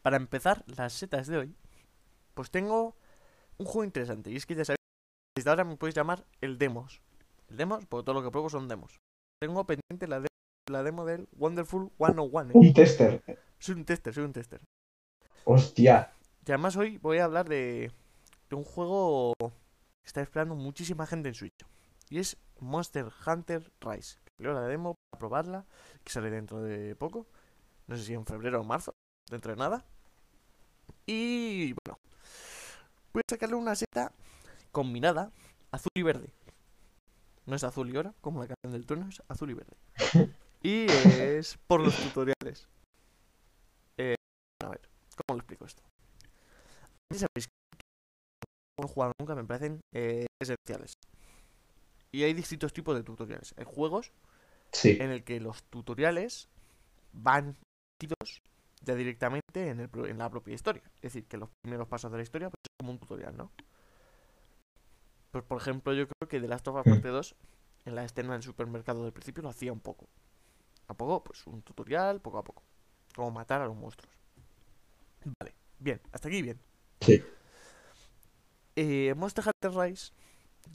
Para empezar las setas de hoy, pues tengo un juego interesante. Y es que ya sabéis, desde ahora me podéis llamar el Demos. El Demos, porque todo lo que pruebo son demos. Tengo pendiente la, de- la demo del Wonderful 101. ¿eh? Un tester. Soy un tester, soy un tester. Hostia. Y además hoy voy a hablar de, de un juego que está esperando muchísima gente en Switch. Y es Monster Hunter Rise. Leo la demo para probarla, que sale dentro de poco. No sé si en febrero o marzo, dentro de nada. Y bueno, voy a sacarle una seta combinada, azul y verde. No es azul y oro, como la canción del turno, es azul y verde. Y es por los tutoriales. Eh, a ver, ¿cómo lo explico esto? Sabéis que no he jugado nunca, me parecen eh, esenciales. Y hay distintos tipos de tutoriales. Hay juegos Sí. en el que los tutoriales van metidos ya directamente en, el, en la propia historia. Es decir, que los primeros pasos de la historia pues, es como un tutorial, ¿no? Pues por ejemplo, yo creo que The Last of Us Mm. Parte 2, en la escena del supermercado del principio, lo hacía un poco. A poco, pues un tutorial, poco a poco. Como matar a los monstruos. Vale, bien, hasta aquí bien. Sí. Eh, Monster Hunter Rise,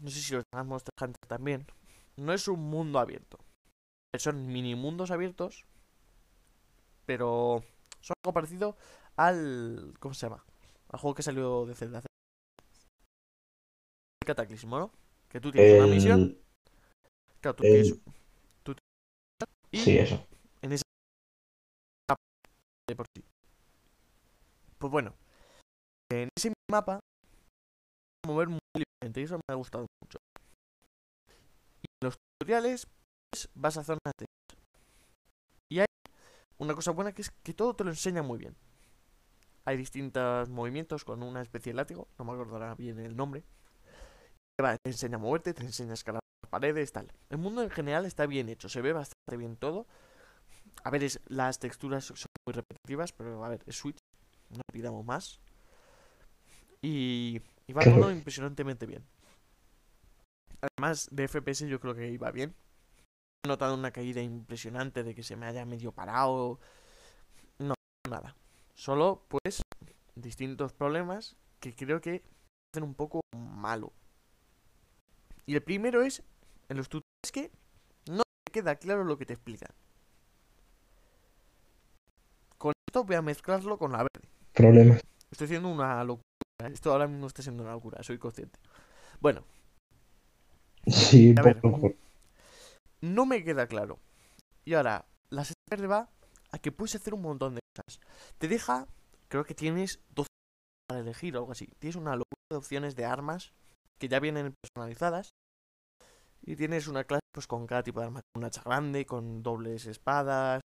no sé si los demás Monster Hunter también, no es un mundo abierto. son mini mundos abiertos, pero son algo parecido al. ¿Cómo se llama? Al juego que salió de Zelda. El Cataclismo, ¿no? Que tú tienes una misión. Claro, tú el- tienes. Tú y Sí, eso. en esa de por sí. Pues bueno, en ese mapa mover muy libremente y eso me ha gustado mucho. Y en los tutoriales pues, vas a zonas de y hay una cosa buena que es que todo te lo enseña muy bien. Hay distintos movimientos con una especie de látigo, no me acuerdo ahora bien el nombre. Te enseña a moverte, te enseña a escalar las paredes, tal. El mundo en general está bien hecho, se ve bastante bien todo. A ver, es- las texturas son muy repetitivas, pero a ver, es Switch, no pidamos más. Y, y va todo impresionantemente bien. Además de FPS yo creo que iba bien. Notado una caída impresionante de que se me haya medio parado. No, nada. Solo pues distintos problemas que creo que hacen un poco malo. Y el primero es en los tutoriales que no te queda claro lo que te explican. Con esto voy a mezclarlo con la verde. Problemas. Estoy haciendo una locura. Esto ahora mismo está siendo una locura, soy consciente. Bueno, Sí, A ver. No me queda claro. Y ahora, la verde va a que puedes hacer un montón de cosas. Te deja, creo que tienes 12 para elegir o algo así. Tienes una locura de opciones de armas que ya vienen personalizadas. Y tienes una clase pues con cada tipo de arma. Con un hacha grande, con dobles espadas,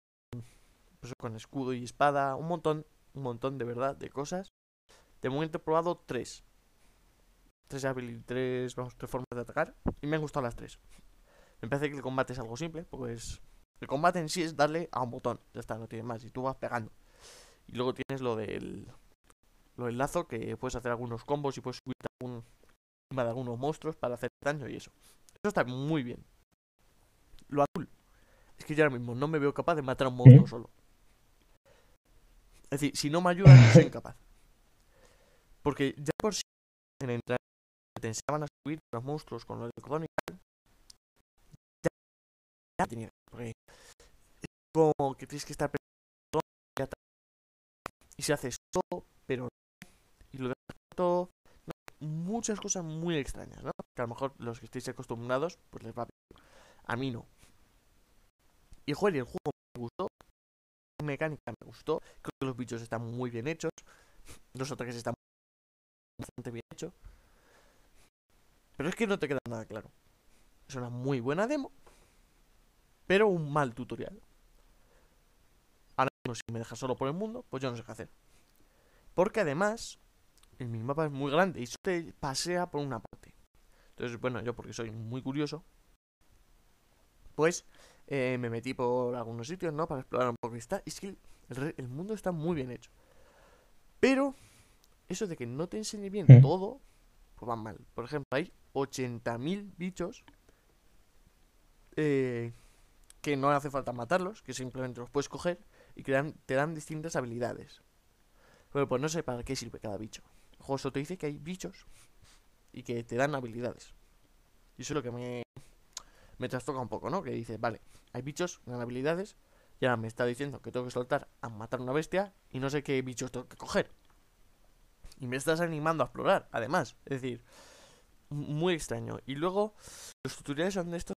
pues, con escudo y espada. Un montón, un montón de verdad de cosas. De momento he probado tres. Tres, tres, vamos, tres formas de atacar. Y me han gustado las tres. Me parece que el combate es algo simple, pues el combate en sí es darle a un botón, ya está, no tiene más, y tú vas pegando. Y luego tienes lo del lo del lazo, que puedes hacer algunos combos y puedes subir algún, encima de algunos monstruos para hacer daño y eso. Eso está muy bien. Lo azul es que yo ahora mismo no me veo capaz de matar a un monstruo solo. Es decir, si no me ayudan, no soy incapaz. Porque ya por sí en entrenamiento te enseñaban a subir los monstruos con lo del cordón y tal, ya, ya porque es como que tienes que estar preparado y se hace todo, pero no, y lo dejas todo, no, muchas cosas muy extrañas. Que a lo mejor los que estéis acostumbrados, pues les va bien. A mí no. Y joder, el juego me gustó, la mecánica me gustó, creo que los bichos están muy bien hechos, los ataques están bastante bien hechos. Pero es que no te queda nada claro. Es una muy buena demo, pero un mal tutorial. Ahora mismo, si me dejas solo por el mundo, pues yo no sé qué hacer. Porque además, el minimapa es muy grande y solo te pasea por una parte. Entonces, bueno, yo porque soy muy curioso, pues eh, me metí por algunos sitios, ¿no? Para explorar un poco está. Y es que el mundo está muy bien hecho. Pero, eso de que no te enseñe bien Mm. todo, pues va mal. Por ejemplo, hay 80.000 bichos eh, que no hace falta matarlos, que simplemente los puedes coger y que te dan distintas habilidades. Pero pues no sé para qué sirve cada bicho. El juego solo te dice que hay bichos y que te dan habilidades. Y eso es lo que me, me trastoca un poco, ¿no? Que dices, vale, hay bichos, me dan habilidades, y ahora me está diciendo que tengo que soltar a matar una bestia y no sé qué bichos tengo que coger. Y me estás animando a explorar, además. Es decir, muy extraño. Y luego, los tutoriales son de estos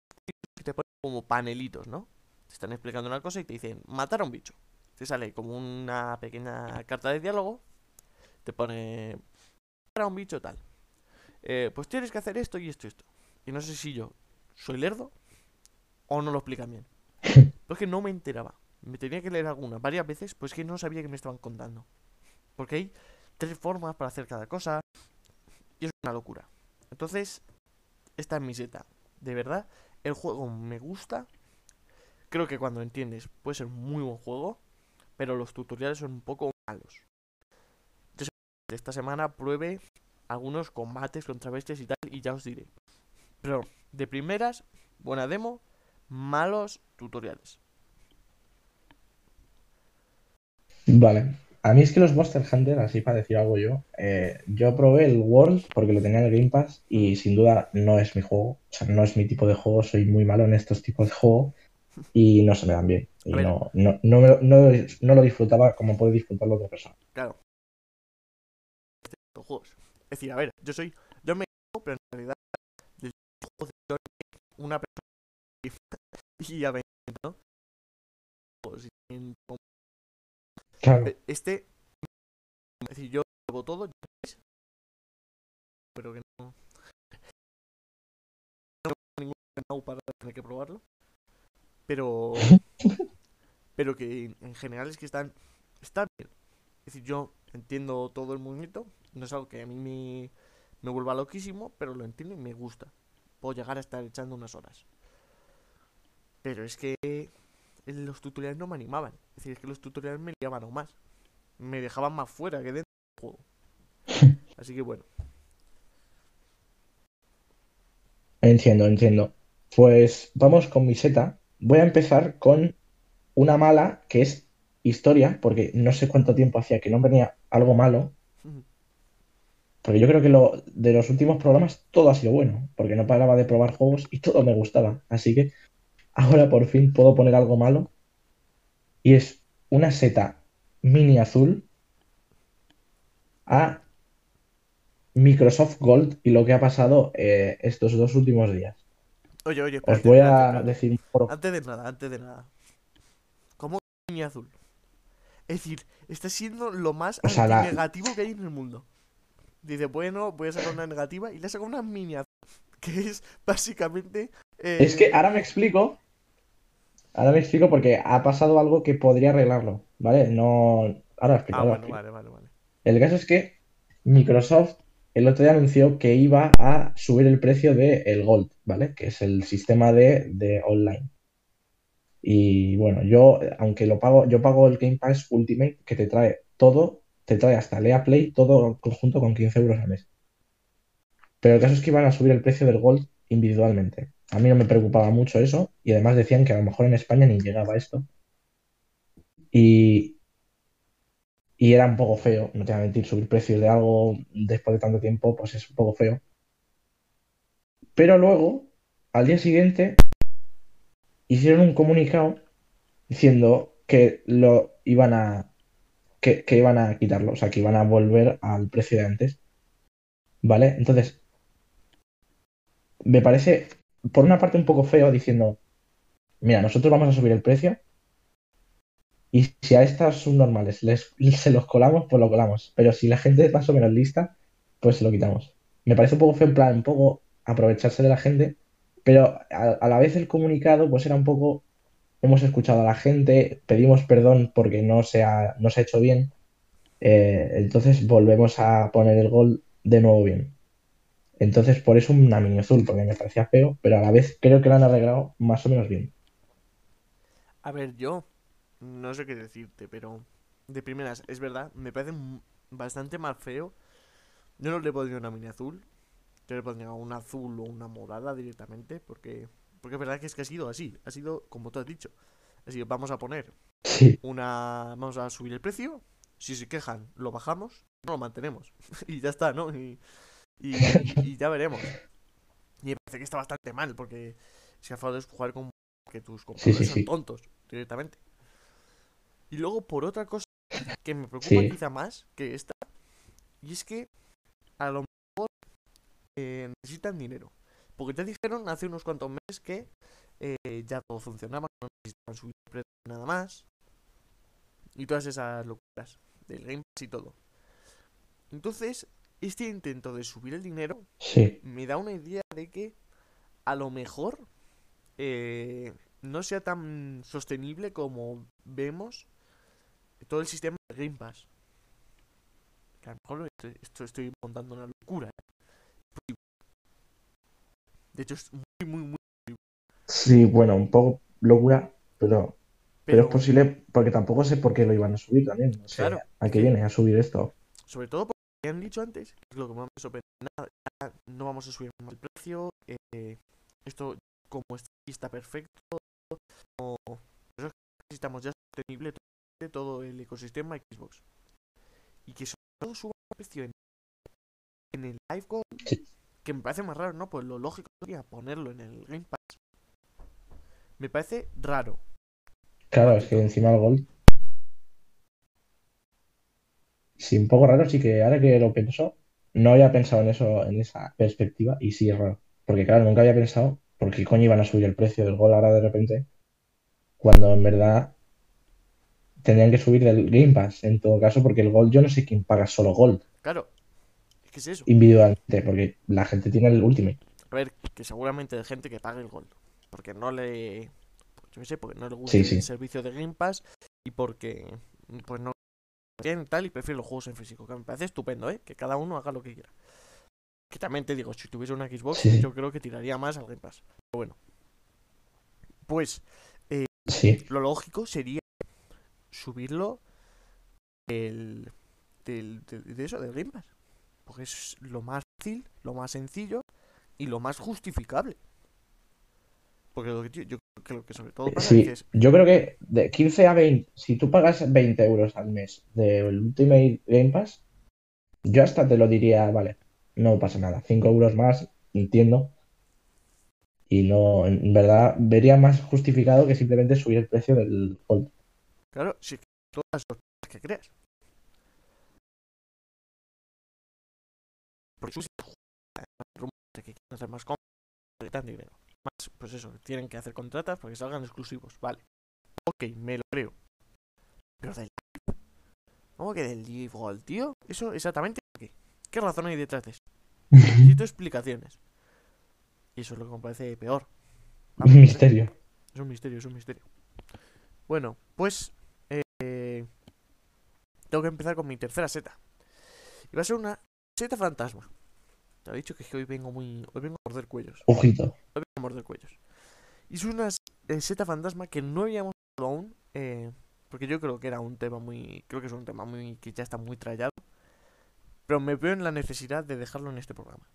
como panelitos, ¿no? Te están explicando una cosa y te dicen, matar a un bicho. Te sale como una pequeña carta de diálogo. Te pone, matar a un bicho tal. Eh, pues tienes que hacer esto y esto y esto. Y no sé si yo soy lerdo o no lo explican bien. Pero es que no me enteraba. Me tenía que leer alguna varias veces, pues que no sabía que me estaban contando. Porque hay tres formas para hacer cada cosa. Y es una locura. Entonces, esta es mi seta. De verdad, el juego me gusta. Creo que cuando entiendes puede ser muy buen juego. Pero los tutoriales son un poco malos. Esta semana pruebe algunos combates contra bestias y tal. Y ya os diré. Pero de primeras, buena demo, malos tutoriales. Vale. A mí es que los Monster Hunter, así para decir algo yo, eh, yo probé el World porque lo tenía en el Game Pass y sin duda no es mi juego, o sea, no es mi tipo de juego, soy muy malo en estos tipos de juego. y no se me dan bien. Y no, no, no, me lo- no, no lo disfrutaba como puede disfrutarlo otra persona. Claro. Los juegos. Es decir, a ver, yo soy. Yo me pero en realidad. Del juego de una persona. Y a 20, ¿no? Claro. Este. Es decir, yo hago todo. veis, Pero que no. No tengo ningún know para tener que probarlo. Pero. pero que en- en general es que están. Está bien. Es decir, yo entiendo todo el movimiento. No es algo que a mí me, me vuelva loquísimo, pero lo entiendo y me gusta. Puedo llegar a estar echando unas horas. Pero es que en los tutoriales no me animaban. Es decir, es que los tutoriales me liaban aún más. Me dejaban más fuera que dentro del juego. Así que bueno. Entiendo, entiendo. Pues vamos con mi seta. Voy a empezar con una mala que es historia, porque no sé cuánto tiempo hacía que no venía algo malo. Porque yo creo que lo, de los últimos programas todo ha sido bueno, porque no paraba de probar juegos y todo me gustaba. Así que ahora por fin puedo poner algo malo. Y es una seta mini azul a Microsoft Gold y lo que ha pasado eh, estos dos últimos días. Oye, oye, Os voy a espérate. decir por... Antes de nada, antes de nada. ¿Cómo mini azul? Es decir, está siendo lo más O sea, la- negativo que hay en el mundo. Dice, bueno, voy a sacar una negativa y le saca una mini azul. Que es básicamente. eh, Es que ahora me explico. Ahora me explico porque ha pasado algo que podría arreglarlo, ¿vale? No. Ahora explico. Ah, bueno, explico. vale, vale, vale. El caso es que Microsoft el otro día anunció que iba a subir el precio del Gold, ¿vale? Que es el sistema de, de online. Y bueno, yo, aunque lo pago, yo pago el Game Pass Ultimate, que te trae todo, te trae hasta Lea Play, todo conjunto con 15 euros al mes. Pero el caso es que iban a subir el precio del Gold individualmente. A mí no me preocupaba mucho eso, y además decían que a lo mejor en España ni llegaba esto. Y, y era un poco feo, no te voy a mentir, subir precios de algo después de tanto tiempo, pues es un poco feo. Pero luego, al día siguiente, hicieron un comunicado diciendo que lo iban a que, que iban a quitarlo, o sea, que iban a volver al precio de antes. ¿Vale? Entonces, me parece, por una parte, un poco feo diciendo, mira, nosotros vamos a subir el precio y si a estas subnormales les, se los colamos, pues lo colamos. Pero si la gente es más o menos lista, pues se lo quitamos. Me parece un poco feo, en plan, un poco aprovecharse de la gente, pero a, la vez el comunicado, pues era un poco, hemos escuchado a la gente, pedimos perdón porque no se ha, no se ha hecho bien, eh, entonces volvemos a poner el gol de nuevo bien. Entonces, por eso una mini azul, porque me parecía feo, pero a la vez creo que lo han arreglado más o menos bien. A ver, yo no sé qué decirte, pero de primeras, es verdad, me parece bastante más feo. Yo no le pondría una mini azul, yo le pondría una azul o una morada directamente, porque, porque es verdad que es que ha sido así, ha sido como tú has dicho. Así que vamos a poner Sí, una, vamos a subir el precio, si se quejan, lo bajamos, no lo mantenemos, y ya está, ¿no? Y, y, y ya veremos. Y me parece que está bastante mal, porque si es jugar con que tus compradores son sí. tontos, directamente. Y luego, por otra cosa que me preocupa quizá más que esta, y es que a lo mejor eh, necesitan dinero. Porque te dijeron hace unos cuantos meses que eh, ya todo funcionaba, no necesitaban subir el precio nada más. Y todas esas locuras del Game Pass y todo. Entonces, este intento de subir el dinero sí, me da una idea de que a lo mejor eh, no sea tan sostenible como vemos todo el sistema de Game Pass. Que a lo mejor esto, esto estoy montando una locura. ¿eh? De hecho, es muy, muy, muy. sí, bueno, un poco locura, pero, pero es posible porque tampoco sé por qué lo iban a subir también. No sé Claro, a qué viene a subir esto. sobre todo porque han dicho antes, que es lo que más me sorprende. Nada, ya no vamos a subir más el precio. eh, esto, como está, perfecto. Como, necesitamos ya sostenible todo, todo el ecosistema Xbox. Y que sobre todo suba el precio en, en el Live Gold, Sí. que me parece más raro, ¿no? Pues lo lógico sería ponerlo en el Game Pass. Me parece raro. Claro, es que encima el Gold. Sí, un poco raro, sí que ahora que lo pienso, no había pensado en eso, en esa perspectiva, y sí es raro. Porque claro, nunca había pensado por qué coño iban a subir el precio del Gold ahora de repente, cuando en verdad tendrían que subir del Game Pass, en todo caso, porque el Gold yo no sé quién paga solo Gold Claro. Es que es eso. individualmente, porque la gente tiene el Ultimate. A ver, que seguramente hay gente que pague el Gold. Porque no le. Yo qué sé, porque no le gusta Sí, sí. el servicio de Game Pass y porque. Pues no. Tiene tal y prefiere los juegos en físico. Que me parece estupendo, ¿eh? Que cada uno haga lo que quiera. Que también te digo, si tuviese una Xbox, Sí, yo creo que tiraría más al Game Pass. Pero bueno. Pues Sí, lo lógico sería subirlo del, del, del- de eso, del Game Pass. Porque es lo más fácil, lo más sencillo y lo más justificable. Porque lo que, yo, yo creo que lo que sobre todo sí. es Yo creo que de 15 a 20, si tú pagas 20 euros al mes del Ultimate Game Pass, yo hasta te lo diría, vale, no pasa nada, 5 euros más, entiendo. Y no, en verdad, vería más justificado que simplemente subir el precio del Gold. claro, si todas las sorpresas que creas. Porque quieren hacer más compras, dinero. Más, pues eso, tienen que hacer contratas para que salgan exclusivos. Vale. Ok, me lo creo. Pero del. ¿Cómo que del Gold, tío? Eso exactamente qué? ¿Qué razón hay detrás de eso? Necesito explicaciones. Y eso es lo que me parece peor. Vamos, Un misterio. Es un misterio, es un misterio. Bueno, pues eh, tengo que empezar con mi tercera seta. Y va a ser una seta fantasma. Te he dicho que es que hoy vengo muy. Hoy vengo a morder cuellos. Ojito. Hoy vengo a morder cuellos. Y es una eh, seta fantasma que no habíamos hablado aún. eh, porque yo creo que era un tema muy. Creo que es un tema muy. que ya está muy trallado. Pero me veo en la necesidad de dejarlo en este programa.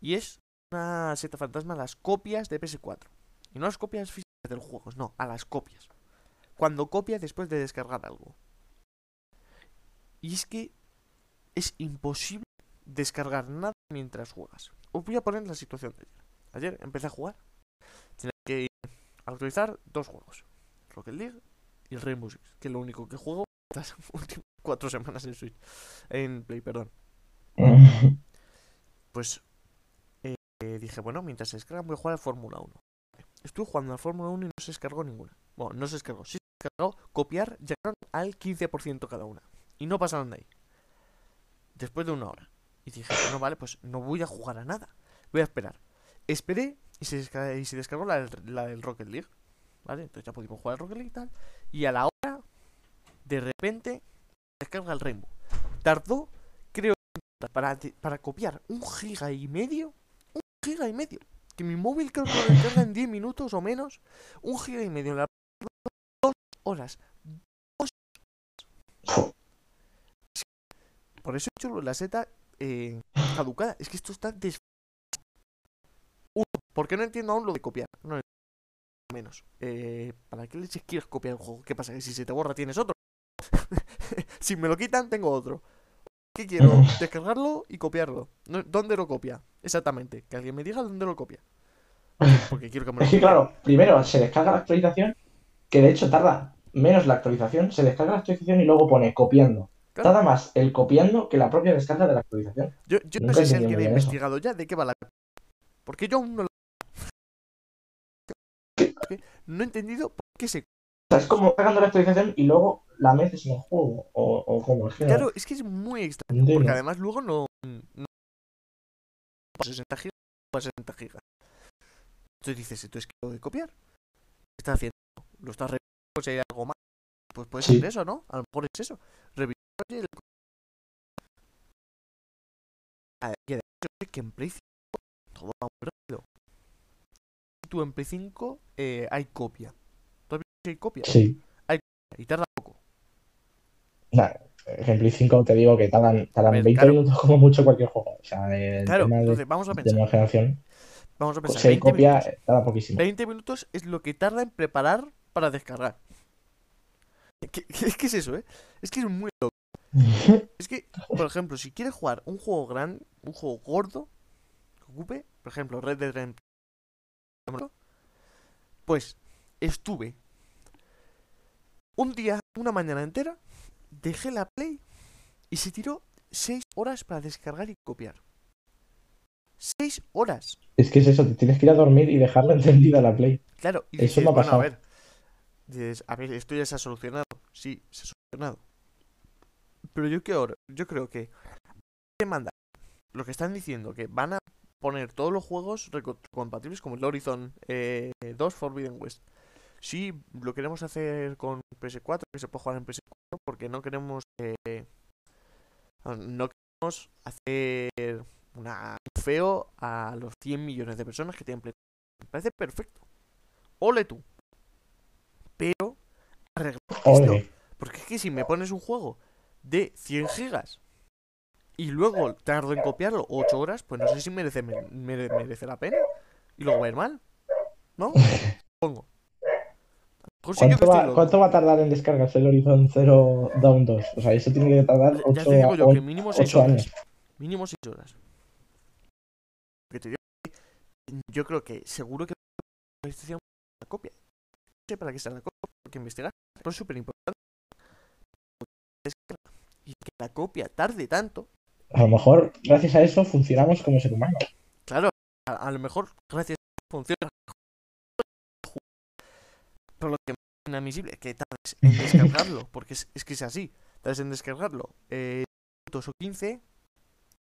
Y es una seta fantasma a las copias de PS4. Y no a las copias físicas de los juegos, no, a las copias. Cuando copia después de descargar algo. Y es que es imposible descargar nada mientras juegas. Os voy a poner la situación de ayer. Ayer empecé a jugar. Tenía que actualizar dos juegos. Rocket League y el Rainbow Six. Que es lo único que juego estas últimas cuatro semanas en Switch. En Play, perdón. Pues eh, dije, bueno, mientras se descargan voy a jugar al Fórmula 1. Estuve jugando al Fórmula 1 y no se descargó ninguna. Bueno, no se descargó. Sí se descargó. Copiar llegaron al 15% cada una. Y no pasaron de ahí. Después de una hora. Y dije, bueno, vale, pues no voy a jugar a nada. Voy a esperar. Esperé y se, desca- y se descargó la, del- la del Rocket League. ¿Vale? Entonces ya pudimos jugar al Rocket League y tal. Y a la hora, de repente, descarga el Rainbow. Tardó, creo, para, para copiar un giga y medio. Un giga y medio. Que mi móvil creo que lo descarga en 10 minutos o menos. Un giga y medio. en la- Dos horas. Por eso he hecho la seta eh, caducada. Es que esto está des... Uno, porque no entiendo aún lo de copiar. No entiendo menos. Eh, ¿Para qué leches quieres copiar un juego? ¿Qué pasa? ¿Que si se te borra tienes otro? si me lo quitan, tengo otro. ¿Qué quiero? Descargarlo y copiarlo. ¿Dónde lo copia? Exactamente. Que alguien me diga dónde lo copia. Porque quiero que me lo Es que claro, primero se descarga la actualización, que de hecho tarda menos la actualización, se descarga la actualización y luego pone copiando. Tarda más el copiando que la propia descarga de la actualización. Yo, yo no sé si alguien ha eso. investigado ya de qué va la. Porque yo aún no lo. Es No he entendido por qué se. O sea, es como cargando la actualización y luego la metes en el juego. O, o como es que no- Claro, es que es muy extraño. no. Porque además luego no. no 60 gigas, 60 gigas. Entonces dices, ¿qué tengo que copiar? ¿Qué estás haciendo? ¿Lo estás revisando? Pues hay algo más. Pues puede Sí. ser eso, ¿no? A lo mejor es eso. Revisar oye, el... Ah, que en Play 5 todo va muy rápido. Tú en Play 5 eh, hay copia. ¿Tú has visto que hay copia? Sí. Y tarda poco. Nah, ejemplo 5 te digo que tardan, tardan ver, 20 claro. minutos como mucho cualquier juego. O sea, el Claro, tema de, entonces vamos a de pensar. nueva generación, Vamos a pensar. si hay 20 copia, minutos. tarda poquísimo. 20 minutos es lo que tarda en preparar para descargar. ¿Qué, qué- qué es eso, eh? Es que es muy loco. Es que, por ejemplo, si quieres jugar un juego grande, un juego gordo, que ocupe, por ejemplo, Red Dead Redemption, Pues estuve un día, una mañana entera, dejé la Play y se tiró 6 horas para descargar y copiar. 6 horas. Es que es eso, te tienes que ir a dormir y dejarla encendida la Play. Claro, y Eso dices, me ha bueno, a pasado. ver. Dices, a ver, esto ya se ha solucionado. Sí, se ha solucionado. Pero yo creo, yo creo que que manda lo que están diciendo, que van a poner todos los juegos compatibles como el Horizon eh, 2 Forbidden West. Sí, lo queremos hacer con PS4, que se puede jugar en PS4, porque no queremos eh, no queremos hacer una, un feo a los 100 millones de personas que tienen Play. Me parece perfecto. Ole tú. Pero arregla esto. Porque es que si me pones un juego de 100 gigas y luego tardo en copiarlo 8 horas, pues no sé si merece, me- mere- merece la pena. Y luego va a ir mal. ¿No? Yo que ¿Cuánto va, cuánto va a tardar en descargarse el Horizon Zero Dawn 2? O sea, eso tiene que tardar Ya 8, te digo yo que mínimo 6 horas. años. Mínimo 6 horas. Te digo yo creo que seguro que la copia. No sé para qué está la copia, porque investigar pero es súper importante. Y que la copia tarde tanto, A lo mejor, gracias a eso, funcionamos como ser humano. claro, a, a lo mejor gracias a funciona. Pero lo que es inadmisible es que tardes en descargarlo, porque es, es que es así. Tardes en descargarlo eh, minutos o 15,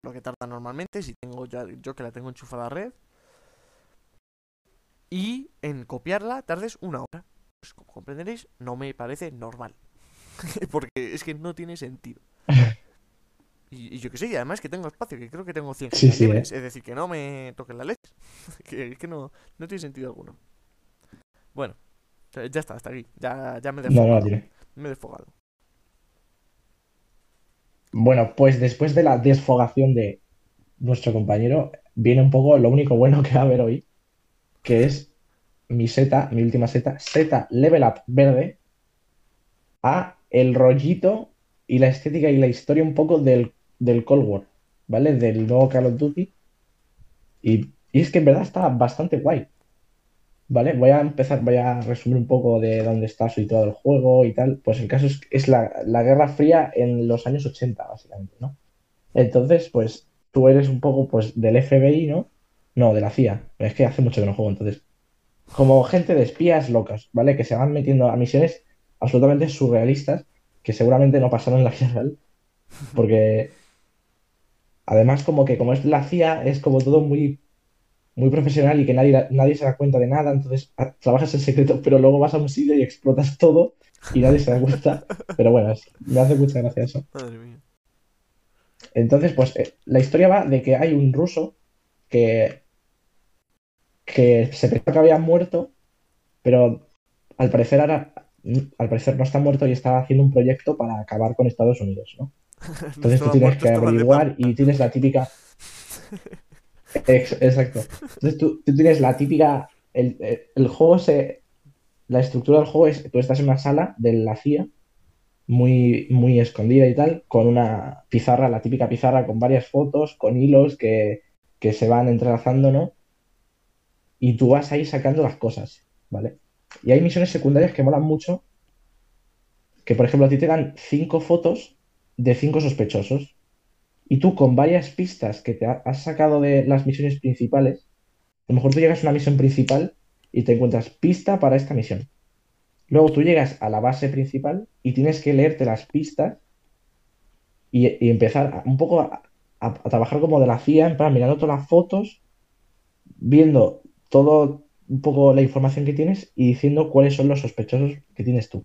lo que tarda normalmente, si tengo ya, yo que la tengo enchufada a red. Y en copiarla tardes una hora. Pues como comprenderéis, no me parece normal. porque es que no tiene sentido. Y, y yo que sé, y además que tengo espacio, que creo que tengo 100 Sí, sí, ¿eh? Es decir, que no me toquen la leche. que, que no, no tiene sentido alguno. Bueno, eh, ya está, hasta aquí. Ya, ya me he No, no desfogado. la tiene. me he desfogado. Bueno, pues después de la desfogación de nuestro compañero, viene un poco lo único bueno que va a haber hoy, que es mi seta, mi última seta, seta Level Up verde, a el rollito y la estética y la historia un poco del, del Cold War, ¿vale? Del nuevo Call of Duty. Y, es que en verdad está bastante guay. ¿Vale? Voy a empezar, voy a resumir un poco de dónde está situado el juego y tal. Pues el caso es, es la, la Guerra Fría en los años 80, básicamente, ¿no? Entonces, pues tú eres un poco pues del FBI, ¿no? No, de la CIA. Es que hace mucho que no juego, entonces. Como gente de espías locas, ¿vale? Que se van metiendo a misiones absolutamente surrealistas que seguramente no pasaron en la vida real. Porque además como que como es la CIA, es como todo muy muy profesional y que nadie, nadie se da cuenta de nada, entonces a- trabajas en secreto, pero luego vas a un sitio y explotas todo y nadie se da cuenta. Pero bueno, es- me hace mucha gracia eso. Madre mía. Entonces, pues eh, la historia va de que hay un ruso que, que se pensó que había muerto, pero al parecer ahora, al parecer no está muerto y está haciendo un proyecto para acabar con Estados Unidos, ¿no? Entonces tú Estaba tienes muerto, que estaba averiguar y tienes la típica. Ex- Exacto. Entonces tú, tú tienes la típica. El, el- el juego se. La estructura del juego es. Tú estás en una sala de la CIA, muy, muy escondida y tal, con una pizarra, la típica pizarra con varias fotos, con hilos que, que se van entrelazando, ¿no? Y tú vas ahí sacando las cosas, ¿vale? Y hay misiones secundarias que molan mucho. Que por ejemplo a ti te dan cinco fotos de cinco sospechosos. Y tú con varias pistas que te ha- has sacado de las misiones principales, a lo mejor tú llegas a una misión principal y te encuentras pista para esta misión. Luego tú llegas a la base principal y tienes que leerte las pistas y, empezar un poco a, a- a trabajar como de la CIA, en plan, mirando todas las fotos, viendo todo un poco la información que tienes y diciendo cuáles son los sospechosos que tienes tú.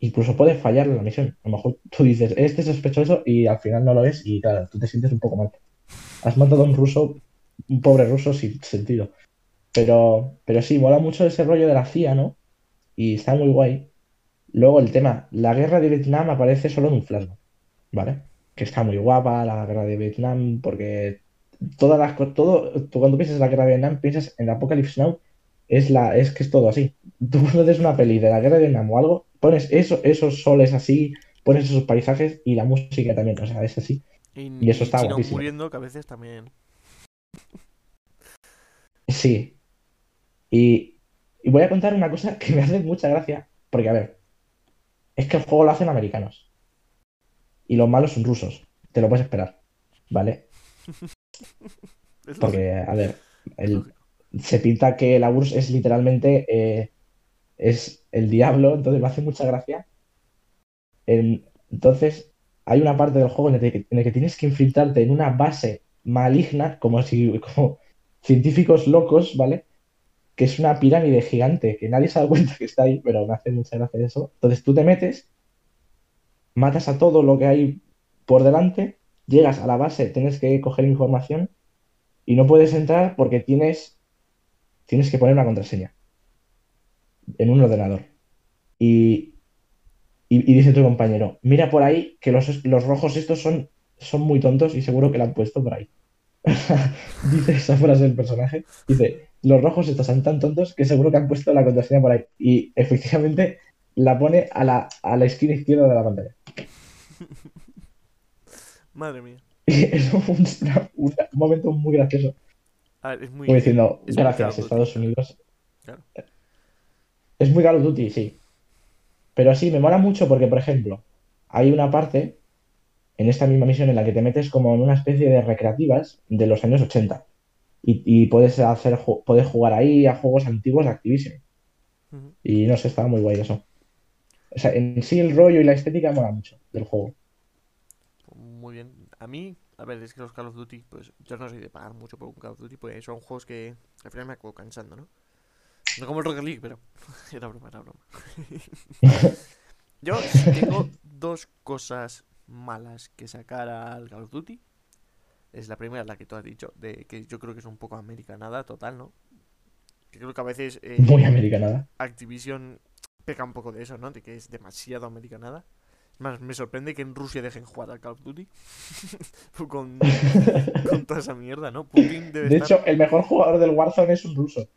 Incluso puede fallar la misión. A lo mejor tú dices, este es sospechoso y al final no lo es y claro, tú te sientes un poco mal. Has matado a un ruso, un pobre ruso sin sentido. Pero, pero sí, mola mucho ese rollo de la CIA, ¿no? Y está muy guay. Luego el tema, la guerra de Vietnam aparece solo en un flashback, ¿vale? Que está muy guapa la guerra de Vietnam porque todas las todo, tú cuando piensas en la guerra de Vietnam piensas en Apocalypse Now, es la, es que es todo así. Tú cuando ves una peli de la guerra de Vietnam o algo, pones eso, esos soles así, pones esos paisajes y la música también, o sea, es así. Y, Y eso está guapísimo. muriendo, que a veces también. Sí. Y, Y voy a contar una cosa que me hace mucha gracia, porque a ver, es que el juego lo hacen americanos. Y los malos son rusos. Te lo puedes esperar, ¿vale? Porque, a ver, el, se pinta que la URSS es literalmente eh, es el diablo, entonces me hace mucha gracia. En- entonces, hay una parte del juego en el que, en el que tienes que infiltrarte en una base maligna, como si como científicos locos, ¿vale? Que es una pirámide gigante que nadie se ha dado cuenta que está ahí, pero me hace mucha gracia eso. Entonces tú te metes, matas a todo lo que hay por delante, llegas a la base, tienes que coger información y no puedes entrar porque tienes, tienes que poner una contraseña en un ordenador. Y, y, dice tu compañero, mira por ahí que los, los rojos estos son, son muy tontos y seguro que la han puesto por ahí. Dice esa frase el personaje. Dice, los rojos estos son tan tontos que seguro que han puesto la contraseña por ahí. Y efectivamente la pone a la, a la esquina izquierda de la pantalla. Madre mía. Es un, un momento muy gracioso. A ver, es muy. Como diciendo, es gracias. Estados Unidos. Claro. Es muy Call of Duty, sí. Pero sí, me mola mucho porque, por ejemplo, hay una parte en esta misma misión en la que te metes como en una especie de recreativas de los años 80. Y, y puedes hacer, puedes jugar ahí a juegos antiguos de Activision. Y no sé, estaba muy guay eso. O sea, en sí el rollo y la estética mola mucho del juego. A mí, a ver, es que los Call of Duty, pues yo no soy de pagar mucho por un Call of Duty, porque son juegos que al final me acabo cansando, ¿no? No como el Rocket League, pero era broma, era broma. Yo tengo dos cosas malas que sacar al Call of Duty. Es la primera, la que tú has dicho, de que yo creo que es un poco americanada total, ¿no? Que creo que a veces eh, Muy americanada. Activision peca un poco de eso, ¿no? De que es demasiado americanada. Es más, me sorprende que en Rusia dejen jugar al Call of Duty. con, con toda esa mierda, ¿no? Putin debe De estar... hecho, el mejor jugador del Warzone es un ruso.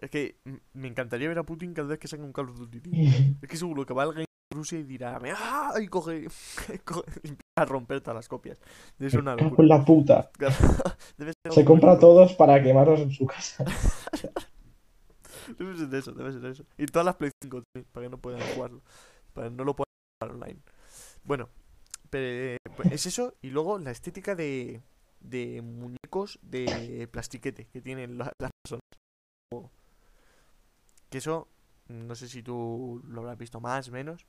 Es que me encantaría ver a Putin cada vez que saque un Call of Duty, tío. Es que seguro que va alguien en Rusia y dirá, ¡ah! Y coge, coge- y empieza a romper todas las copias. Ser una locura. la puta. Debe ser Se compra todos para quemarlos en su casa. Debe ser de eso, debe ser de eso. Y todas las Play 5 también, para que no puedan jugarlo. Para que no lo puedan jugar online. Bueno, pero eh, pues es eso. Y luego la estética de, de muñecos de plastiquete que tienen la- las personas. Que eso, no sé si tú lo habrás visto más, menos.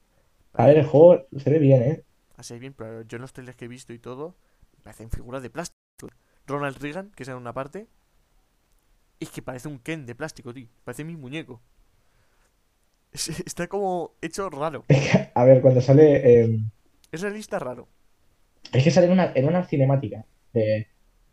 A ver, el juego se ve bien, ¿eh? Así bien, pero yo en los trailers que he visto y todo, parecen figuras de plástico. Ronald Reagan, que es en una parte, es que parece un Ken de plástico, tío. Parece mi muñeco. Es- está como hecho raro. A ver, cuando sale. eh, Es realista raro. es que sale en una, en una cinemática. De,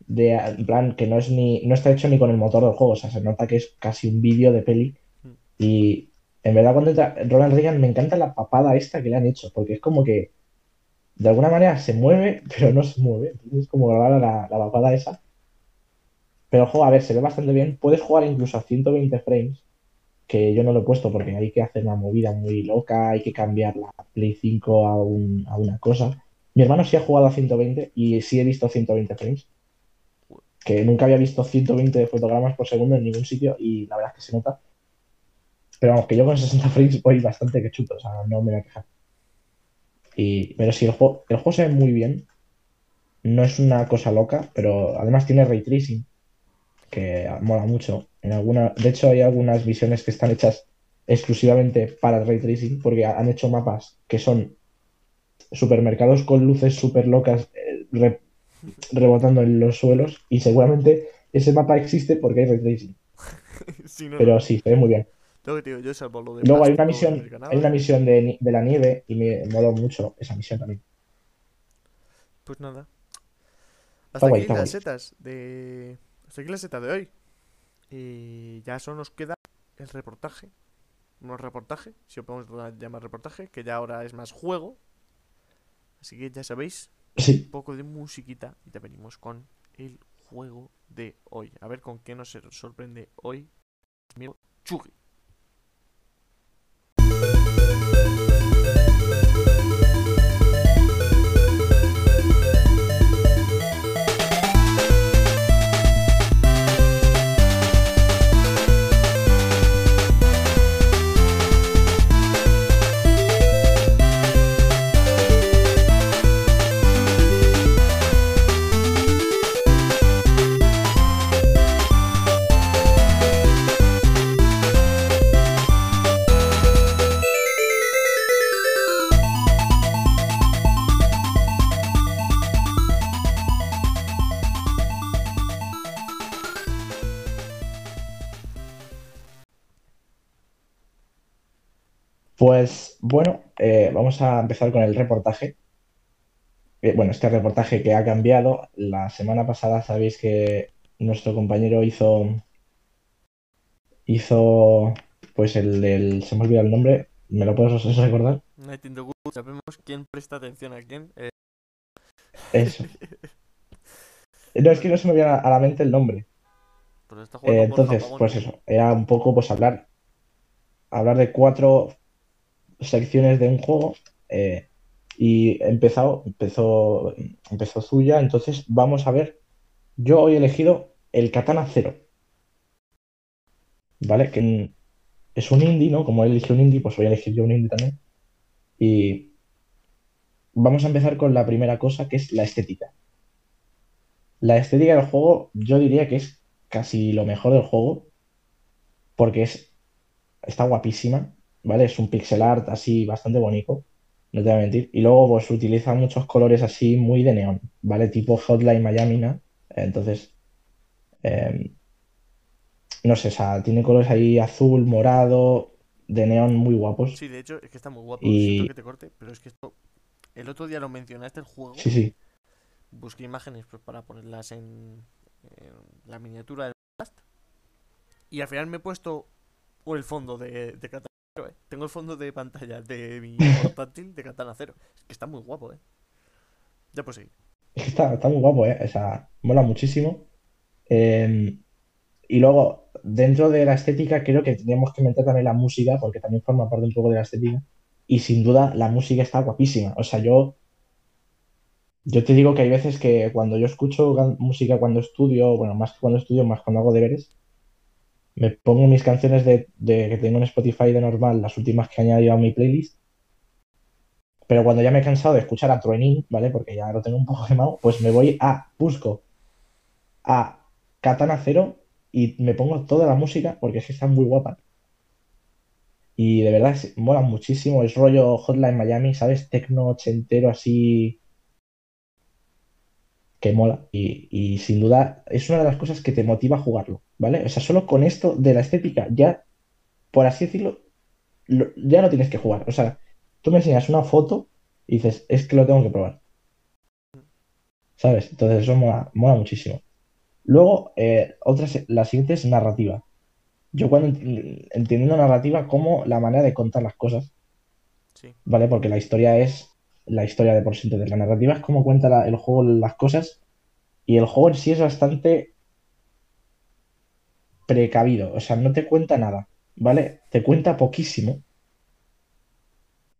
de, en plan, que no es ni. No está hecho ni con el motor del juego. O sea, se nota que es casi un vídeo de peli. Mm. Y en verdad, cuando entra Ronald Reagan, me encanta la papada esta que le han hecho. Porque es como que. De alguna manera se mueve, pero no se mueve. Entonces es como rara la, la papada esa. Pero el juego, a ver, se ve bastante bien. Puedes jugar incluso a 120 frames. Que yo no lo he puesto porque hay que hacer una movida muy loca, hay que cambiar la Play 5 a, un- a una cosa. Mi hermano sí ha jugado a 120 y sí he visto 120 frames. Que nunca había visto 120 fotogramas por segundo en ningún sitio y la verdad es que se nota. Pero vamos, que yo con 60 frames voy bastante que chuto, o sea, no me voy a quejar. Y, pero sí, el juego, el juego se ve muy bien. No es una cosa loca, pero además tiene ray tracing, que mola mucho. En alguna, de hecho, hay algunas visiones que están hechas exclusivamente para el ray tracing, porque han hecho mapas que son supermercados con luces súper locas eh, re- rebotando en los suelos, y seguramente ese mapa existe porque hay ray tracing. Sí, no, Pero no. sí, se ve muy bien. Lo que te digo, yo salvo lo de Luego hay una misión, hay una misión de, de la nieve y me moló mucho esa misión también. Pues nada. Hasta aquí las guay. setas de. Hasta aquí la seta de hoy. Y ya solo nos queda el reportaje. No reportaje, si lo podemos llamar reportaje, que ya ahora es más juego. Así que ya sabéis, Sí. un poco de musiquita y ya venimos con el juego de hoy. A ver con qué nos sorprende hoy. Amigo bueno, eh, vamos a empezar con el reportaje. Eh, bueno, este reportaje que ha cambiado. La semana pasada sabéis que nuestro compañero hizo, hizo, pues el del, se me ha olvidado el nombre, ¿me lo puedes recordar? Night in the Woods, sabemos quién presta atención a quién. Eh, Eso. No, es que no se me viene a la mente el nombre. pero está Eh, entonces, pues eso, era un poco pues hablar, hablar de cuatro secciones de un juego eh, y empezado, empezó, empezó Zuya, entonces vamos a ver, yo hoy he elegido el Katana Zero, ¿vale? Que es un indie, ¿no? Como él eligió un indie, pues voy a elegir yo un indie también. Y vamos a empezar con la primera cosa, que es la estética. La estética del juego, yo diría que es casi lo mejor del juego, porque es, está guapísima, ¿vale? Es un pixel art así bastante bonito, no te voy a mentir. Y luego pues utiliza muchos colores así muy de neón, ¿vale? Tipo Hotline Miami, ¿no? Entonces, eh, no sé, o sea, tiene colores ahí azul, morado, de neón muy guapos. Sí, de hecho, es que está muy guapo. Y- Siento que te corte, pero es que esto. El otro día lo mencionaste el juego. Sí, sí. Busqué imágenes pues, para ponerlas en, en la miniatura del podcast. Y al final me he puesto el fondo de, de ¿eh? Tengo el fondo de pantalla de mi portátil de Katana Zero. Es que está muy guapo, ¿eh? Ya pues sí. Es que está, está muy guapo, ¿eh? O sea, mola muchísimo. Eh, y luego, dentro de la estética, creo que teníamos que meter también la música, porque también forma parte un poco de la estética. Y sin duda, la música está guapísima. O sea, yo, yo te digo que hay veces que cuando yo escucho música cuando estudio, bueno, más que cuando estudio, más cuando hago deberes, me pongo mis canciones de, que tengo en Spotify de normal, las últimas que he añadido a mi playlist. Pero cuando ya me he cansado de escuchar a Truenin, ¿vale? Porque ya lo tengo un poco quemado, pues me voy a, busco a Katana Zero y me pongo toda la música porque es que está muy guapa. Y de verdad, mola muchísimo. Es rollo Hotline Miami, ¿sabes? Tecno ochentero así que mola. Y, y sin duda es una de las cosas que te motiva a jugarlo, ¿vale? O sea, solo con esto de la estética, ya, por así decirlo, lo- ya no tienes que jugar. O sea, tú me enseñas una foto y dices, es que lo tengo que probar. ¿Sabes? Entonces eso mola, mola muchísimo. Luego, eh, otra, la siguiente es narrativa. Yo cuando ent- entiendo narrativa como la manera de contar las cosas, Sí. ¿vale? Porque la historia es la historia de por sí. Entonces, la narrativa es cómo cuenta la- el juego las cosas y el juego en sí es bastante precavido. O sea, no te cuenta nada, ¿vale? Te cuenta poquísimo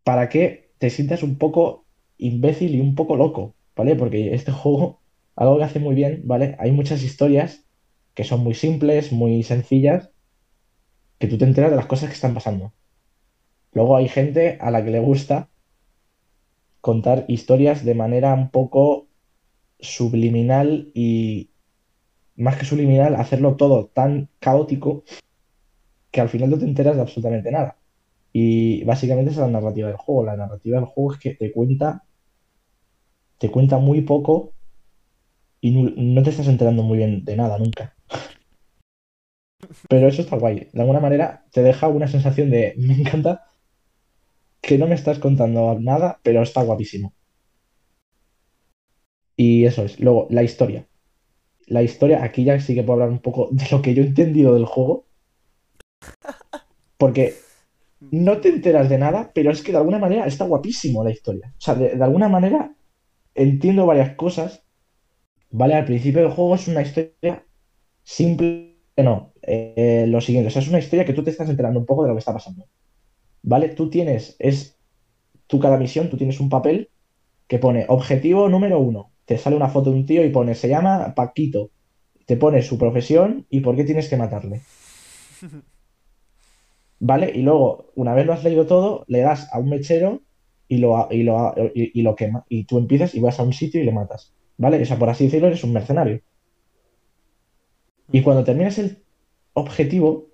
para que te sientas un poco imbécil y un poco loco, ¿vale? Porque este juego, algo que hace muy bien, ¿vale? Hay muchas historias que son muy simples, muy sencillas, que tú te enteras de las cosas que están pasando. Luego hay gente a la que le gusta contar historias de manera un poco subliminal y más que subliminal, hacerlo todo tan caótico que al final no te enteras de absolutamente nada. Y básicamente esa es la narrativa del juego. La narrativa del juego es que te cuenta, te cuenta muy poco y no, no te estás enterando muy bien de nada nunca. Pero eso está guay. De alguna manera te deja una sensación de me encanta que no me estás contando nada, pero está guapísimo. Y eso es. Luego, la historia. La historia, aquí ya sí que puedo hablar un poco de lo que yo he entendido del juego. Porque no te enteras de nada, pero es que de alguna manera está guapísimo la historia. O sea, de, de alguna manera entiendo varias cosas. Vale, al principio del juego es una historia simple, no, eh, lo siguiente, o sea, es una historia que tú te estás enterando un poco de lo que está pasando. ¿Vale? Tú tienes, es, tú cada misión, tú tienes un papel que pone objetivo número uno. Te sale una foto de un tío y pone, se llama Paquito. Te pone su profesión y por qué tienes que matarle. ¿Vale? Y luego, una vez lo has leído todo, le das a un mechero y lo, y lo, y, y lo quema. Y tú empiezas y vas a un sitio y le matas. ¿Vale? O sea, por así decirlo, eres un mercenario. Y cuando terminas el objetivo,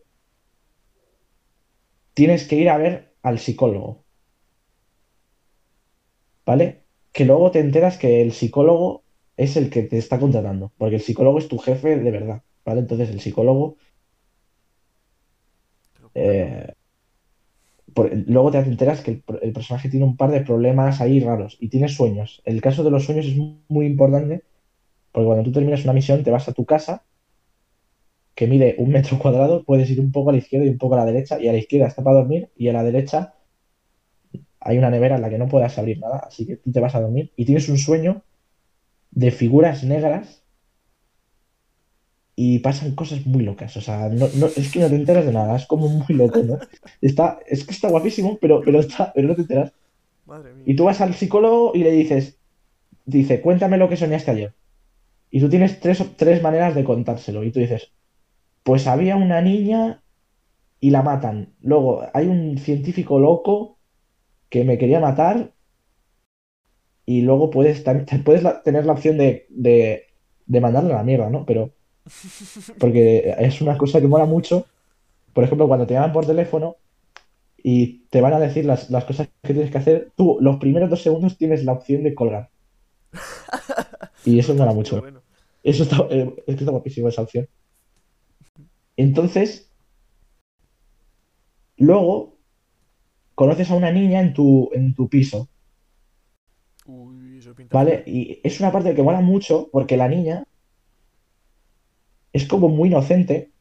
tienes que ir a ver al psicólogo. ¿Vale? Que luego te enteras que el psicólogo es el que te está contratando, porque el psicólogo es tu jefe de verdad, ¿vale? Entonces el psicólogo eh, por- luego te enteras que el, el personaje tiene un par de problemas ahí raros y tiene sueños. El caso de los sueños es mu- muy importante porque cuando tú terminas una misión te vas a tu casa que mide un metro cuadrado, puedes ir un poco a la izquierda y un poco a la derecha y a la izquierda está para dormir y a la derecha hay una nevera en la que no puedas abrir nada, así que tú te vas a dormir y tienes un sueño de figuras negras y pasan cosas muy locas. O sea, no, no- es que no te enteras de nada, es como muy loco, ¿no? Está, es que está guapísimo, pero, pero, está, pero no te enteras. Madre mía. Y tú vas al psicólogo y le dices, dice, cuéntame lo que soñaste ayer. Y tú tienes tres, tres maneras de contárselo. Y tú dices, pues había una niña y la matan. Luego hay un científico loco que me quería matar. Y luego puedes, tener la opción de, de, de mandarle a la mierda, ¿no? Pero porque es una cosa que mola mucho. Por ejemplo, cuando te llaman por teléfono y te van a decir las, las cosas que tienes que hacer, tú los primeros dos segundos tienes la opción de colgar. Y eso mola mucho. bueno. Eso está, eh, es que está guapísimo esa opción. Entonces, luego conoces a una niña en tu, en tu piso, Uy, eso pinta ¿vale? Y es una parte que mola mucho porque la niña es como muy inocente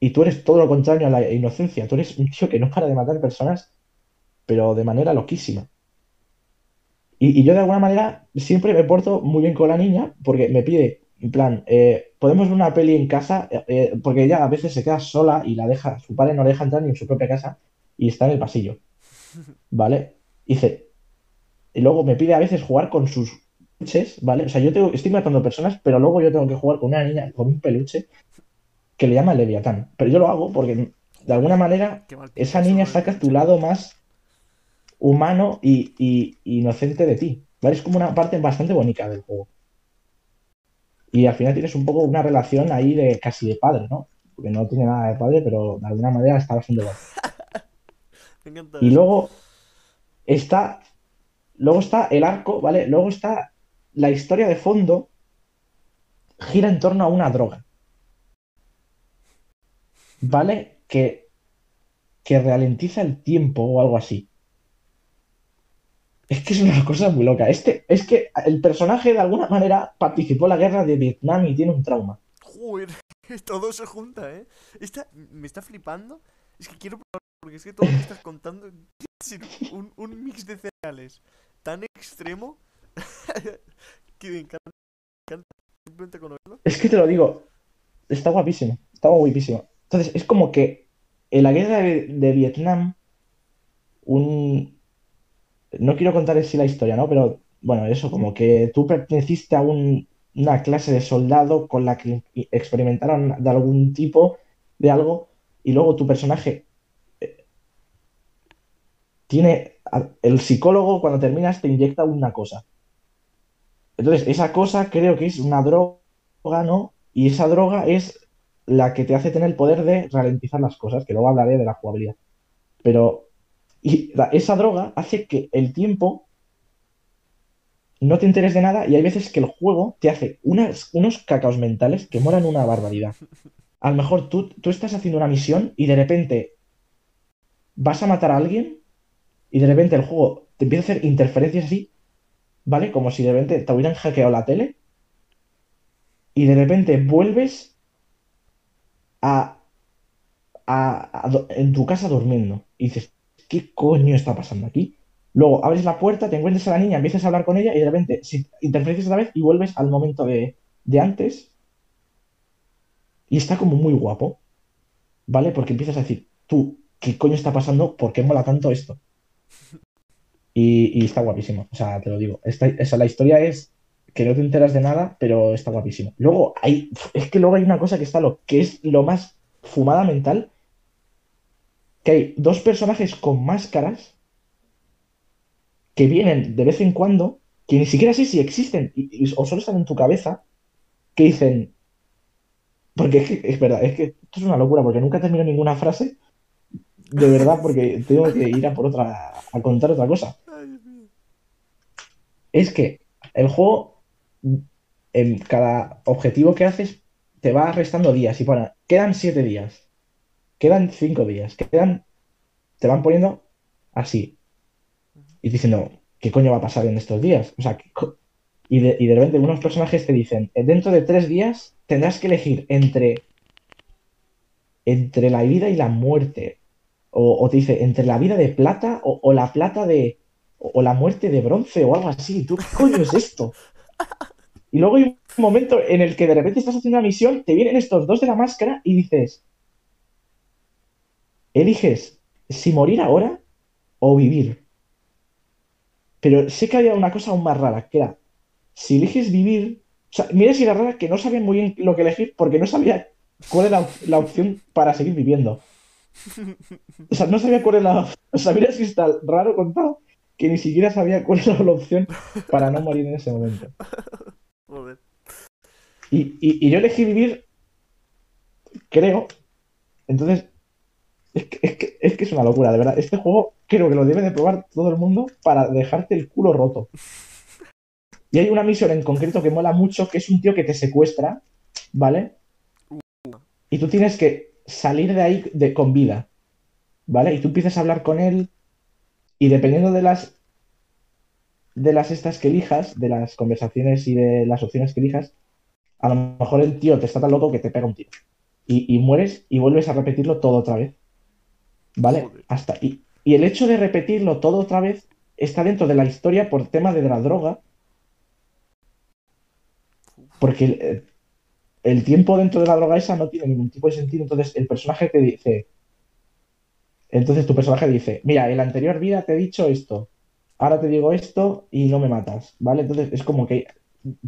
y tú eres todo lo contrario a la inocencia. Tú eres un tío que no para de matar personas, pero de manera loquísima. Y, y yo de alguna manera siempre me porto muy bien con la niña porque me pide, en plan, eh, podemos ver una peli en casa, Eh, eh, porque ella a veces se queda sola y la deja, su padre no la deja entrar ni en su propia casa y está en el pasillo, ¿vale? Dice, y luego me pide a veces jugar con sus peluches, ¿vale? O sea, yo tengo, estoy matando personas, pero luego yo tengo que jugar con una niña, con un peluche que le llama Leviatán. Pero yo lo hago porque de alguna manera esa niña eso, saca ¿eh? tu lado más humano y, y- y inocente de ti. ¿Vale? Es como una parte bastante bonita del juego. Y al final tienes un poco una relación ahí de casi de padre, ¿no? Porque no tiene nada de padre, pero de alguna manera está bastante guay. Me encanta Y luego está, luego está el arco, ¿vale? Luego está la historia de fondo gira en torno a una droga, ¿vale? Que, que ralentiza el tiempo o algo así. Es que es una cosa muy loca. Este, es que el personaje de alguna manera participó en la guerra de Vietnam y tiene un trauma. Joder, todo se junta, ¿eh? Esta, me está flipando. Es que quiero probar, porque es que todo lo que estás contando es un, un mix de cereales tan extremo que me encanta. Me encanta simplemente con. Es que te lo digo, está guapísimo, está guapísimo. Entonces, es como que en la guerra de, de Vietnam, un... No quiero contar sí la historia, ¿no? Pero, bueno, eso, como que tú perteneciste a un- una clase de soldado con la que experimentaron de algún tipo de algo, y luego tu personaje tiene... El psicólogo, cuando terminas, te inyecta una cosa. Entonces, esa cosa creo que es una droga ¿no? Y esa droga es la que te hace tener el poder de ralentizar las cosas, que luego hablaré de la jugabilidad. Pero y esa droga hace que el tiempo no te enteres de nada y hay veces que el juego te hace unos cacaos mentales que molan una barbaridad. A lo mejor tú, tú estás haciendo una misión y de repente vas a matar a alguien y de repente el juego te empieza a hacer interferencias así, ¿vale? Como si de repente te hubieran hackeado la tele y de repente vuelves a, a- en tu casa durmiendo y dices, ¿qué coño está pasando aquí? Luego abres la puerta, te encuentras a la niña, empiezas a hablar con ella y de repente si, interferencias otra vez y vuelves al momento de, de antes y está como muy guapo, ¿vale? Porque empiezas a decir, tú, ¿qué coño está pasando? ¿Por qué mola tanto esto? Y, está guapísimo, o sea, te lo digo. Esta, esa, la historia es que no te enteras de nada, pero está guapísimo. Luego hay, es que luego hay una cosa que está lo que es lo más fumada mental, que hay dos personajes con máscaras que vienen de vez en cuando, que ni siquiera sé si existen y- o solo están en tu cabeza, que dicen, porque es que es verdad, es que esto es una locura, porque nunca termino ninguna frase, de verdad, porque tengo que ir a por otra, a contar otra cosa es que el juego, en cada objetivo que haces, te va restando días y pone, quedan siete días, quedan cinco días, quedan te van poniendo así. Y diciendo, ¿qué coño va a pasar en estos días? O sea, ¿qué co- y, de, y de repente unos personajes te dicen, "Eh, dentro de tres días tendrás que elegir entre, entre la vida y la muerte. O, te dice, entre la vida de plata o, la plata de... O, o la muerte de bronce o algo así. ¿Tú qué coño es esto? Y luego hay un momento en el que de repente estás haciendo una misión, te vienen estos dos de la máscara y dices, eliges si morir ahora o vivir. Pero sé que había una cosa aún más rara, que era, si eliges vivir, o sea, mira si era rara que no sabía muy bien lo que elegir porque no sabía cuál era la opción para seguir viviendo. O sea, no sabía cuál era la... O sea, mira si está raro contado que ni siquiera sabía cuál era la opción para no morir en ese momento. Joder. Y, y- y yo elegí vivir, creo. Entonces, es que, es que- es que es una locura, de verdad. Este juego creo que lo debe de probar todo el mundo para dejarte el culo roto. Y hay una misión en concreto que mola mucho, que es un tío que te secuestra, ¿vale? Y tú tienes que salir de ahí de, con vida, ¿vale? Y tú empiezas a hablar con él y dependiendo de las de las estas que elijas, de las conversaciones y de las opciones que elijas, a lo mejor el tío te está tan loco que te pega un tiro. Y, y mueres y vuelves a repetirlo todo otra vez. ¿Vale? Joder. Hasta, y, y el hecho de repetirlo todo otra vez está dentro de la historia por tema de la droga. Porque el, tiempo dentro de la droga esa no tiene ningún tipo de sentido. Entonces el personaje te dice. Entonces tu personaje dice, mira, en la anterior vida te he dicho esto. Ahora te digo esto y no me matas. ¿Vale? Entonces es como que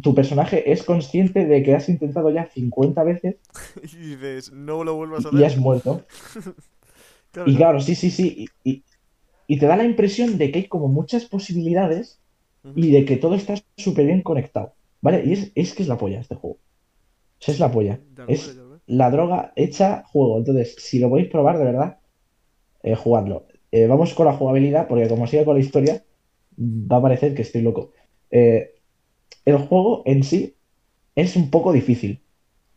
tu personaje es consciente de que has intentado ya 50 veces Y dices, no lo vuelvas a y has hacer. muerto. Claro, Y claro. sí, sí, sí. Y, y- y te da la impresión de que hay como muchas posibilidades y de que todo está súper bien conectado. ¿Vale? Y es, es que es la polla este juego. Es la polla. Es la droga hecha juego. Entonces, si lo podéis probar, de verdad, eh, jugadlo. Eh, vamos con la jugabilidad, porque como siga con la historia, va a parecer que estoy loco. Eh, el juego en sí es un poco difícil,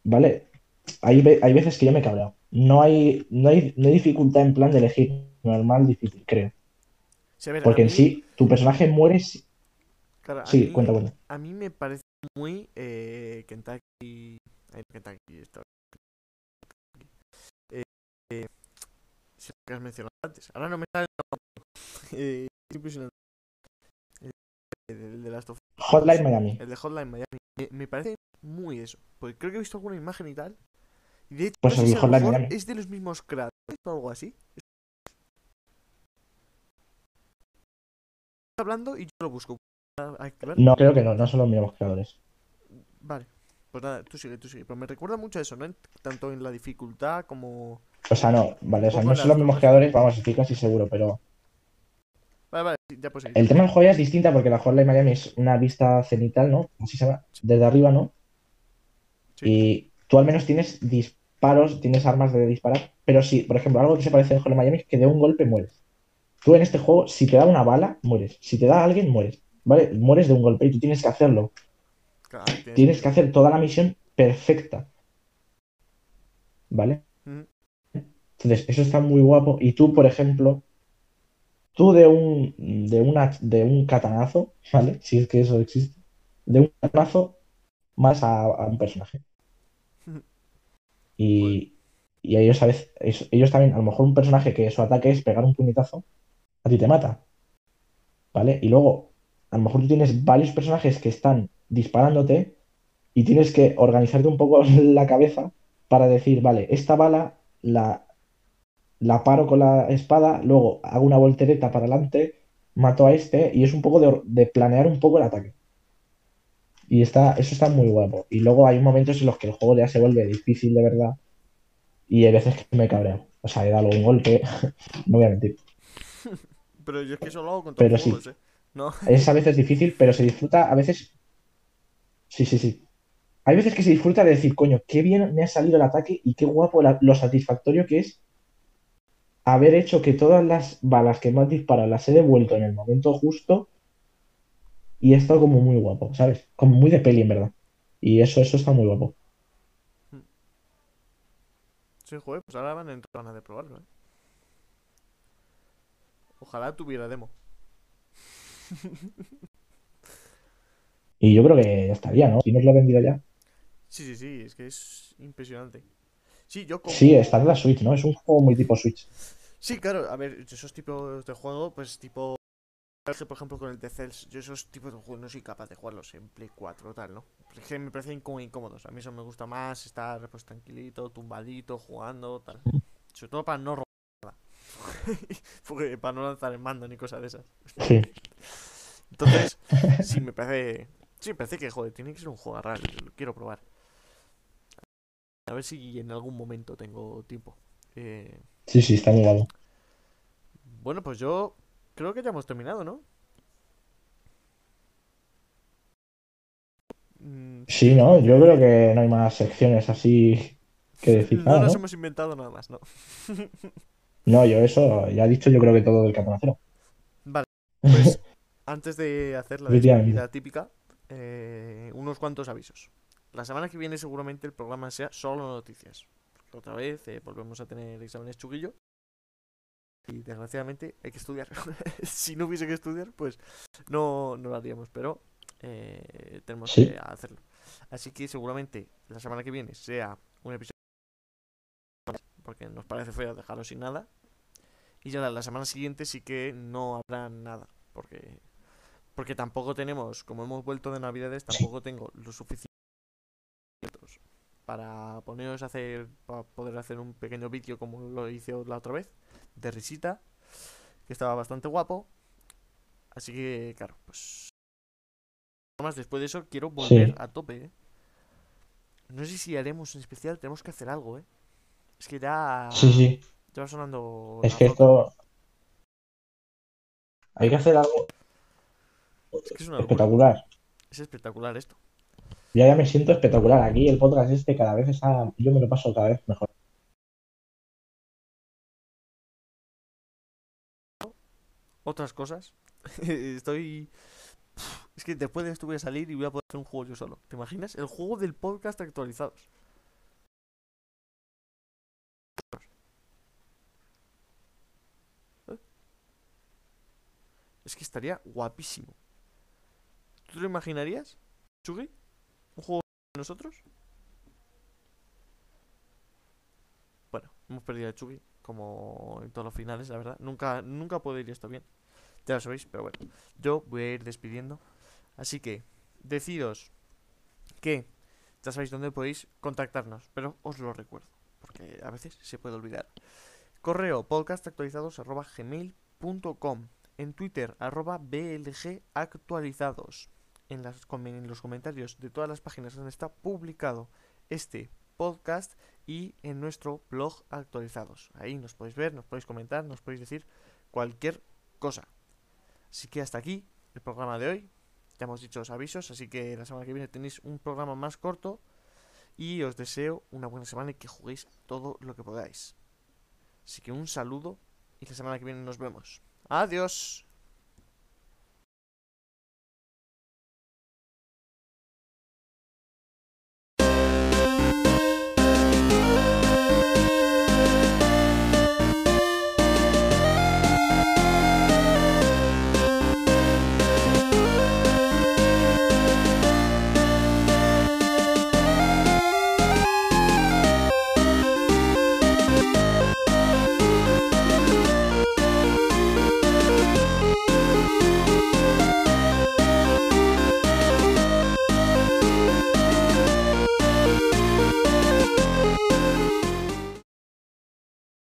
¿vale? Hay, hay veces que yo me he cabreado. No hay, no hay, no hay dificultad en plan de elegir normal, difícil, creo. Sí, a ver, Porque en sí, tu personaje muere. si- claro, a Sí, mí- cuenta, cuenta. A mí me parece muy eh, Kentucky. ay, Kentucky, esto. Eh, eh, sí, lo que has mencionado antes. Ahora no me sale. Eh, es impresionante. El de las Hotline Miami. El de Hotline Miami. Me, me parece muy eso. Porque creo que he visto alguna imagen y tal. Y de hecho, Pues no sé si Hotline Miami. es de los mismos creadores o algo así. hablando y yo lo busco. Ah. No, creo que no, no son los mismos creadores. Vale. Pues nada, tú sigue, tú sigue. Pero me recuerda mucho a eso, ¿no? En- Tanto en la dificultad como. O sea, no, vale, o sea, no en son los mismos creadores, vamos, estoy casi seguro, pero Vale, vale, ya pues el tema del juego ya es distinta porque la Hotline Miami es una vista cenital, ¿no? Así se llama, desde arriba, ¿no? Sí. Y tú al menos tienes disparos, tienes armas de disparar, pero sí, por ejemplo, algo que se parece a Hotline Miami es que de un golpe mueres. Tú en este juego, si te da una bala, mueres. Si te da alguien, mueres. ¿Vale? Mueres de un golpe y tú tienes que hacerlo. Claro, tienes- Tienes que hacer toda la misión perfecta. ¿Vale? Ujú. Entonces, eso está muy guapo. Y tú, por ejemplo, tú de un, de una, de un katanazo, ¿vale? Si es que eso existe, de un katanazo más a, a un personaje. Y, y ellos a veces, ellos también, a lo mejor un personaje que su ataque es pegar un puñetazo, a ti te mata. ¿Vale? Y luego, a lo mejor tú tienes varios personajes que están disparándote y tienes que organizarte un poco la cabeza para decir, vale, esta bala la, la paro con la espada, luego hago una voltereta para adelante, mato a este y es un poco de, planear un poco el ataque. Y está, eso está muy guapo. Y luego hay momentos en los que el juego ya se vuelve difícil de verdad y hay veces que me cabreo. O sea, he dado un golpe, no voy a mentir. Pero yo es que eso lo hago con todos Pero los sí. juegos, ¿eh? No. Es a veces difícil, pero se disfruta a veces. Sí, sí, sí. Hay veces que se disfruta de decir, coño, qué bien me ha salido el ataque y qué guapo lo satisfactorio que es haber hecho que todas las balas que me han las he devuelto en el momento justo y esto como muy guapo, ¿sabes? Como muy de peli, en verdad. Y eso, eso está muy guapo. Sí, joder, pues ahora van a entrar ganas de probarlo, ¿eh? Ojalá tuviera demo. Y yo creo que ya estaría, ¿no? Si nos lo he vendido ya. Sí, sí, sí, es que es impresionante. Sí, yo como... Sí, está en la Switch, ¿no? Es un juego muy tipo Switch. Sí, claro, a ver, esos tipos de juego, pues tipo... Por ejemplo, con el de Cells, yo esos tipos de juegos no soy capaz de jugarlos en Play 4 o tal, ¿no? Es que me parecen como incómodos. A mí eso me gusta más, estar pues tranquilito, tumbadito, jugando, tal. Sobre todo para no robar nada. Porque para no lanzar el mando ni cosas de esas. Sí. Entonces, sí, me parece. Sí, parece que, joder, tiene que ser un juego raro. Lo quiero probar. A ver si en algún momento tengo tiempo. Eh, Sí, sí, está guapo. bueno, pues yo creo que ya hemos terminado, ¿no? Mm, Sí, ¿no? Yo creo que no hay más secciones así que decir no nada, nos ¿no? hemos inventado nada más, ¿no? No, yo eso, ya he dicho yo creo que todo del caponacero. Vale, pues antes de hacer la despedida típica, eh, unos cuantos avisos. La semana que viene seguramente el programa sea solo noticias. Porque otra vez eh, volvemos a tener exámenes chuguillo. Y desgraciadamente hay que estudiar. si no hubiese que estudiar, pues no, no lo haríamos, pero eh, tenemos Sí. que hacerlo. Así que seguramente la semana que viene sea un episodio porque nos parece feo dejarlo sin nada. Y ya la, la semana siguiente sí que no habrá nada, porque porque tampoco tenemos, como hemos vuelto de Navidades, tampoco tengo lo suficiente para poneros a hacer para poder hacer un pequeño vídeo como lo hice la otra vez de risita, que estaba bastante guapo. Así que, claro, pues más después de eso quiero volver Sí. a tope, ¿eh? No sé si haremos en especial, tenemos que hacer algo, ¿eh? Es que ya Sí, sí. ya va sonando Es que esto. Hay que hacer algo Es que es una locura. espectacular. Es espectacular esto. Yo ya me siento espectacular. Aquí el podcast este cada vez está. Yo me lo paso cada vez mejor. Otras cosas. Estoy. Es que después de esto voy a salir y voy a poder hacer un juego yo solo. ¿Te imaginas? El juego del podcast actualizados. ¿Eh? Es que estaría guapísimo. ¿Tú lo imaginarías, Chugi? ¿Un juego de nosotros? Bueno, hemos perdido a Chugi, como en todos los finales, la verdad. Nunca, nunca puede ir esto bien. Ya lo sabéis, pero bueno. Yo voy a ir despidiendo. Así que, deciros que ya sabéis dónde podéis contactarnos, pero os lo recuerdo, porque a veces se puede olvidar. Correo podcastactualizados arroba gmail.com En Twitter arroba blg actualizados en, las, los comentarios de todas las páginas donde está publicado este podcast y en nuestro blog actualizados. Ahí nos podéis ver, nos podéis comentar, nos podéis decir cualquier cosa. Así que hasta aquí el programa de hoy. Ya hemos dicho los avisos, así que la semana que viene tenéis un programa más corto. Y os deseo una buena semana y que juguéis todo lo que podáis. Así que un saludo y la semana que viene nos vemos. Adiós.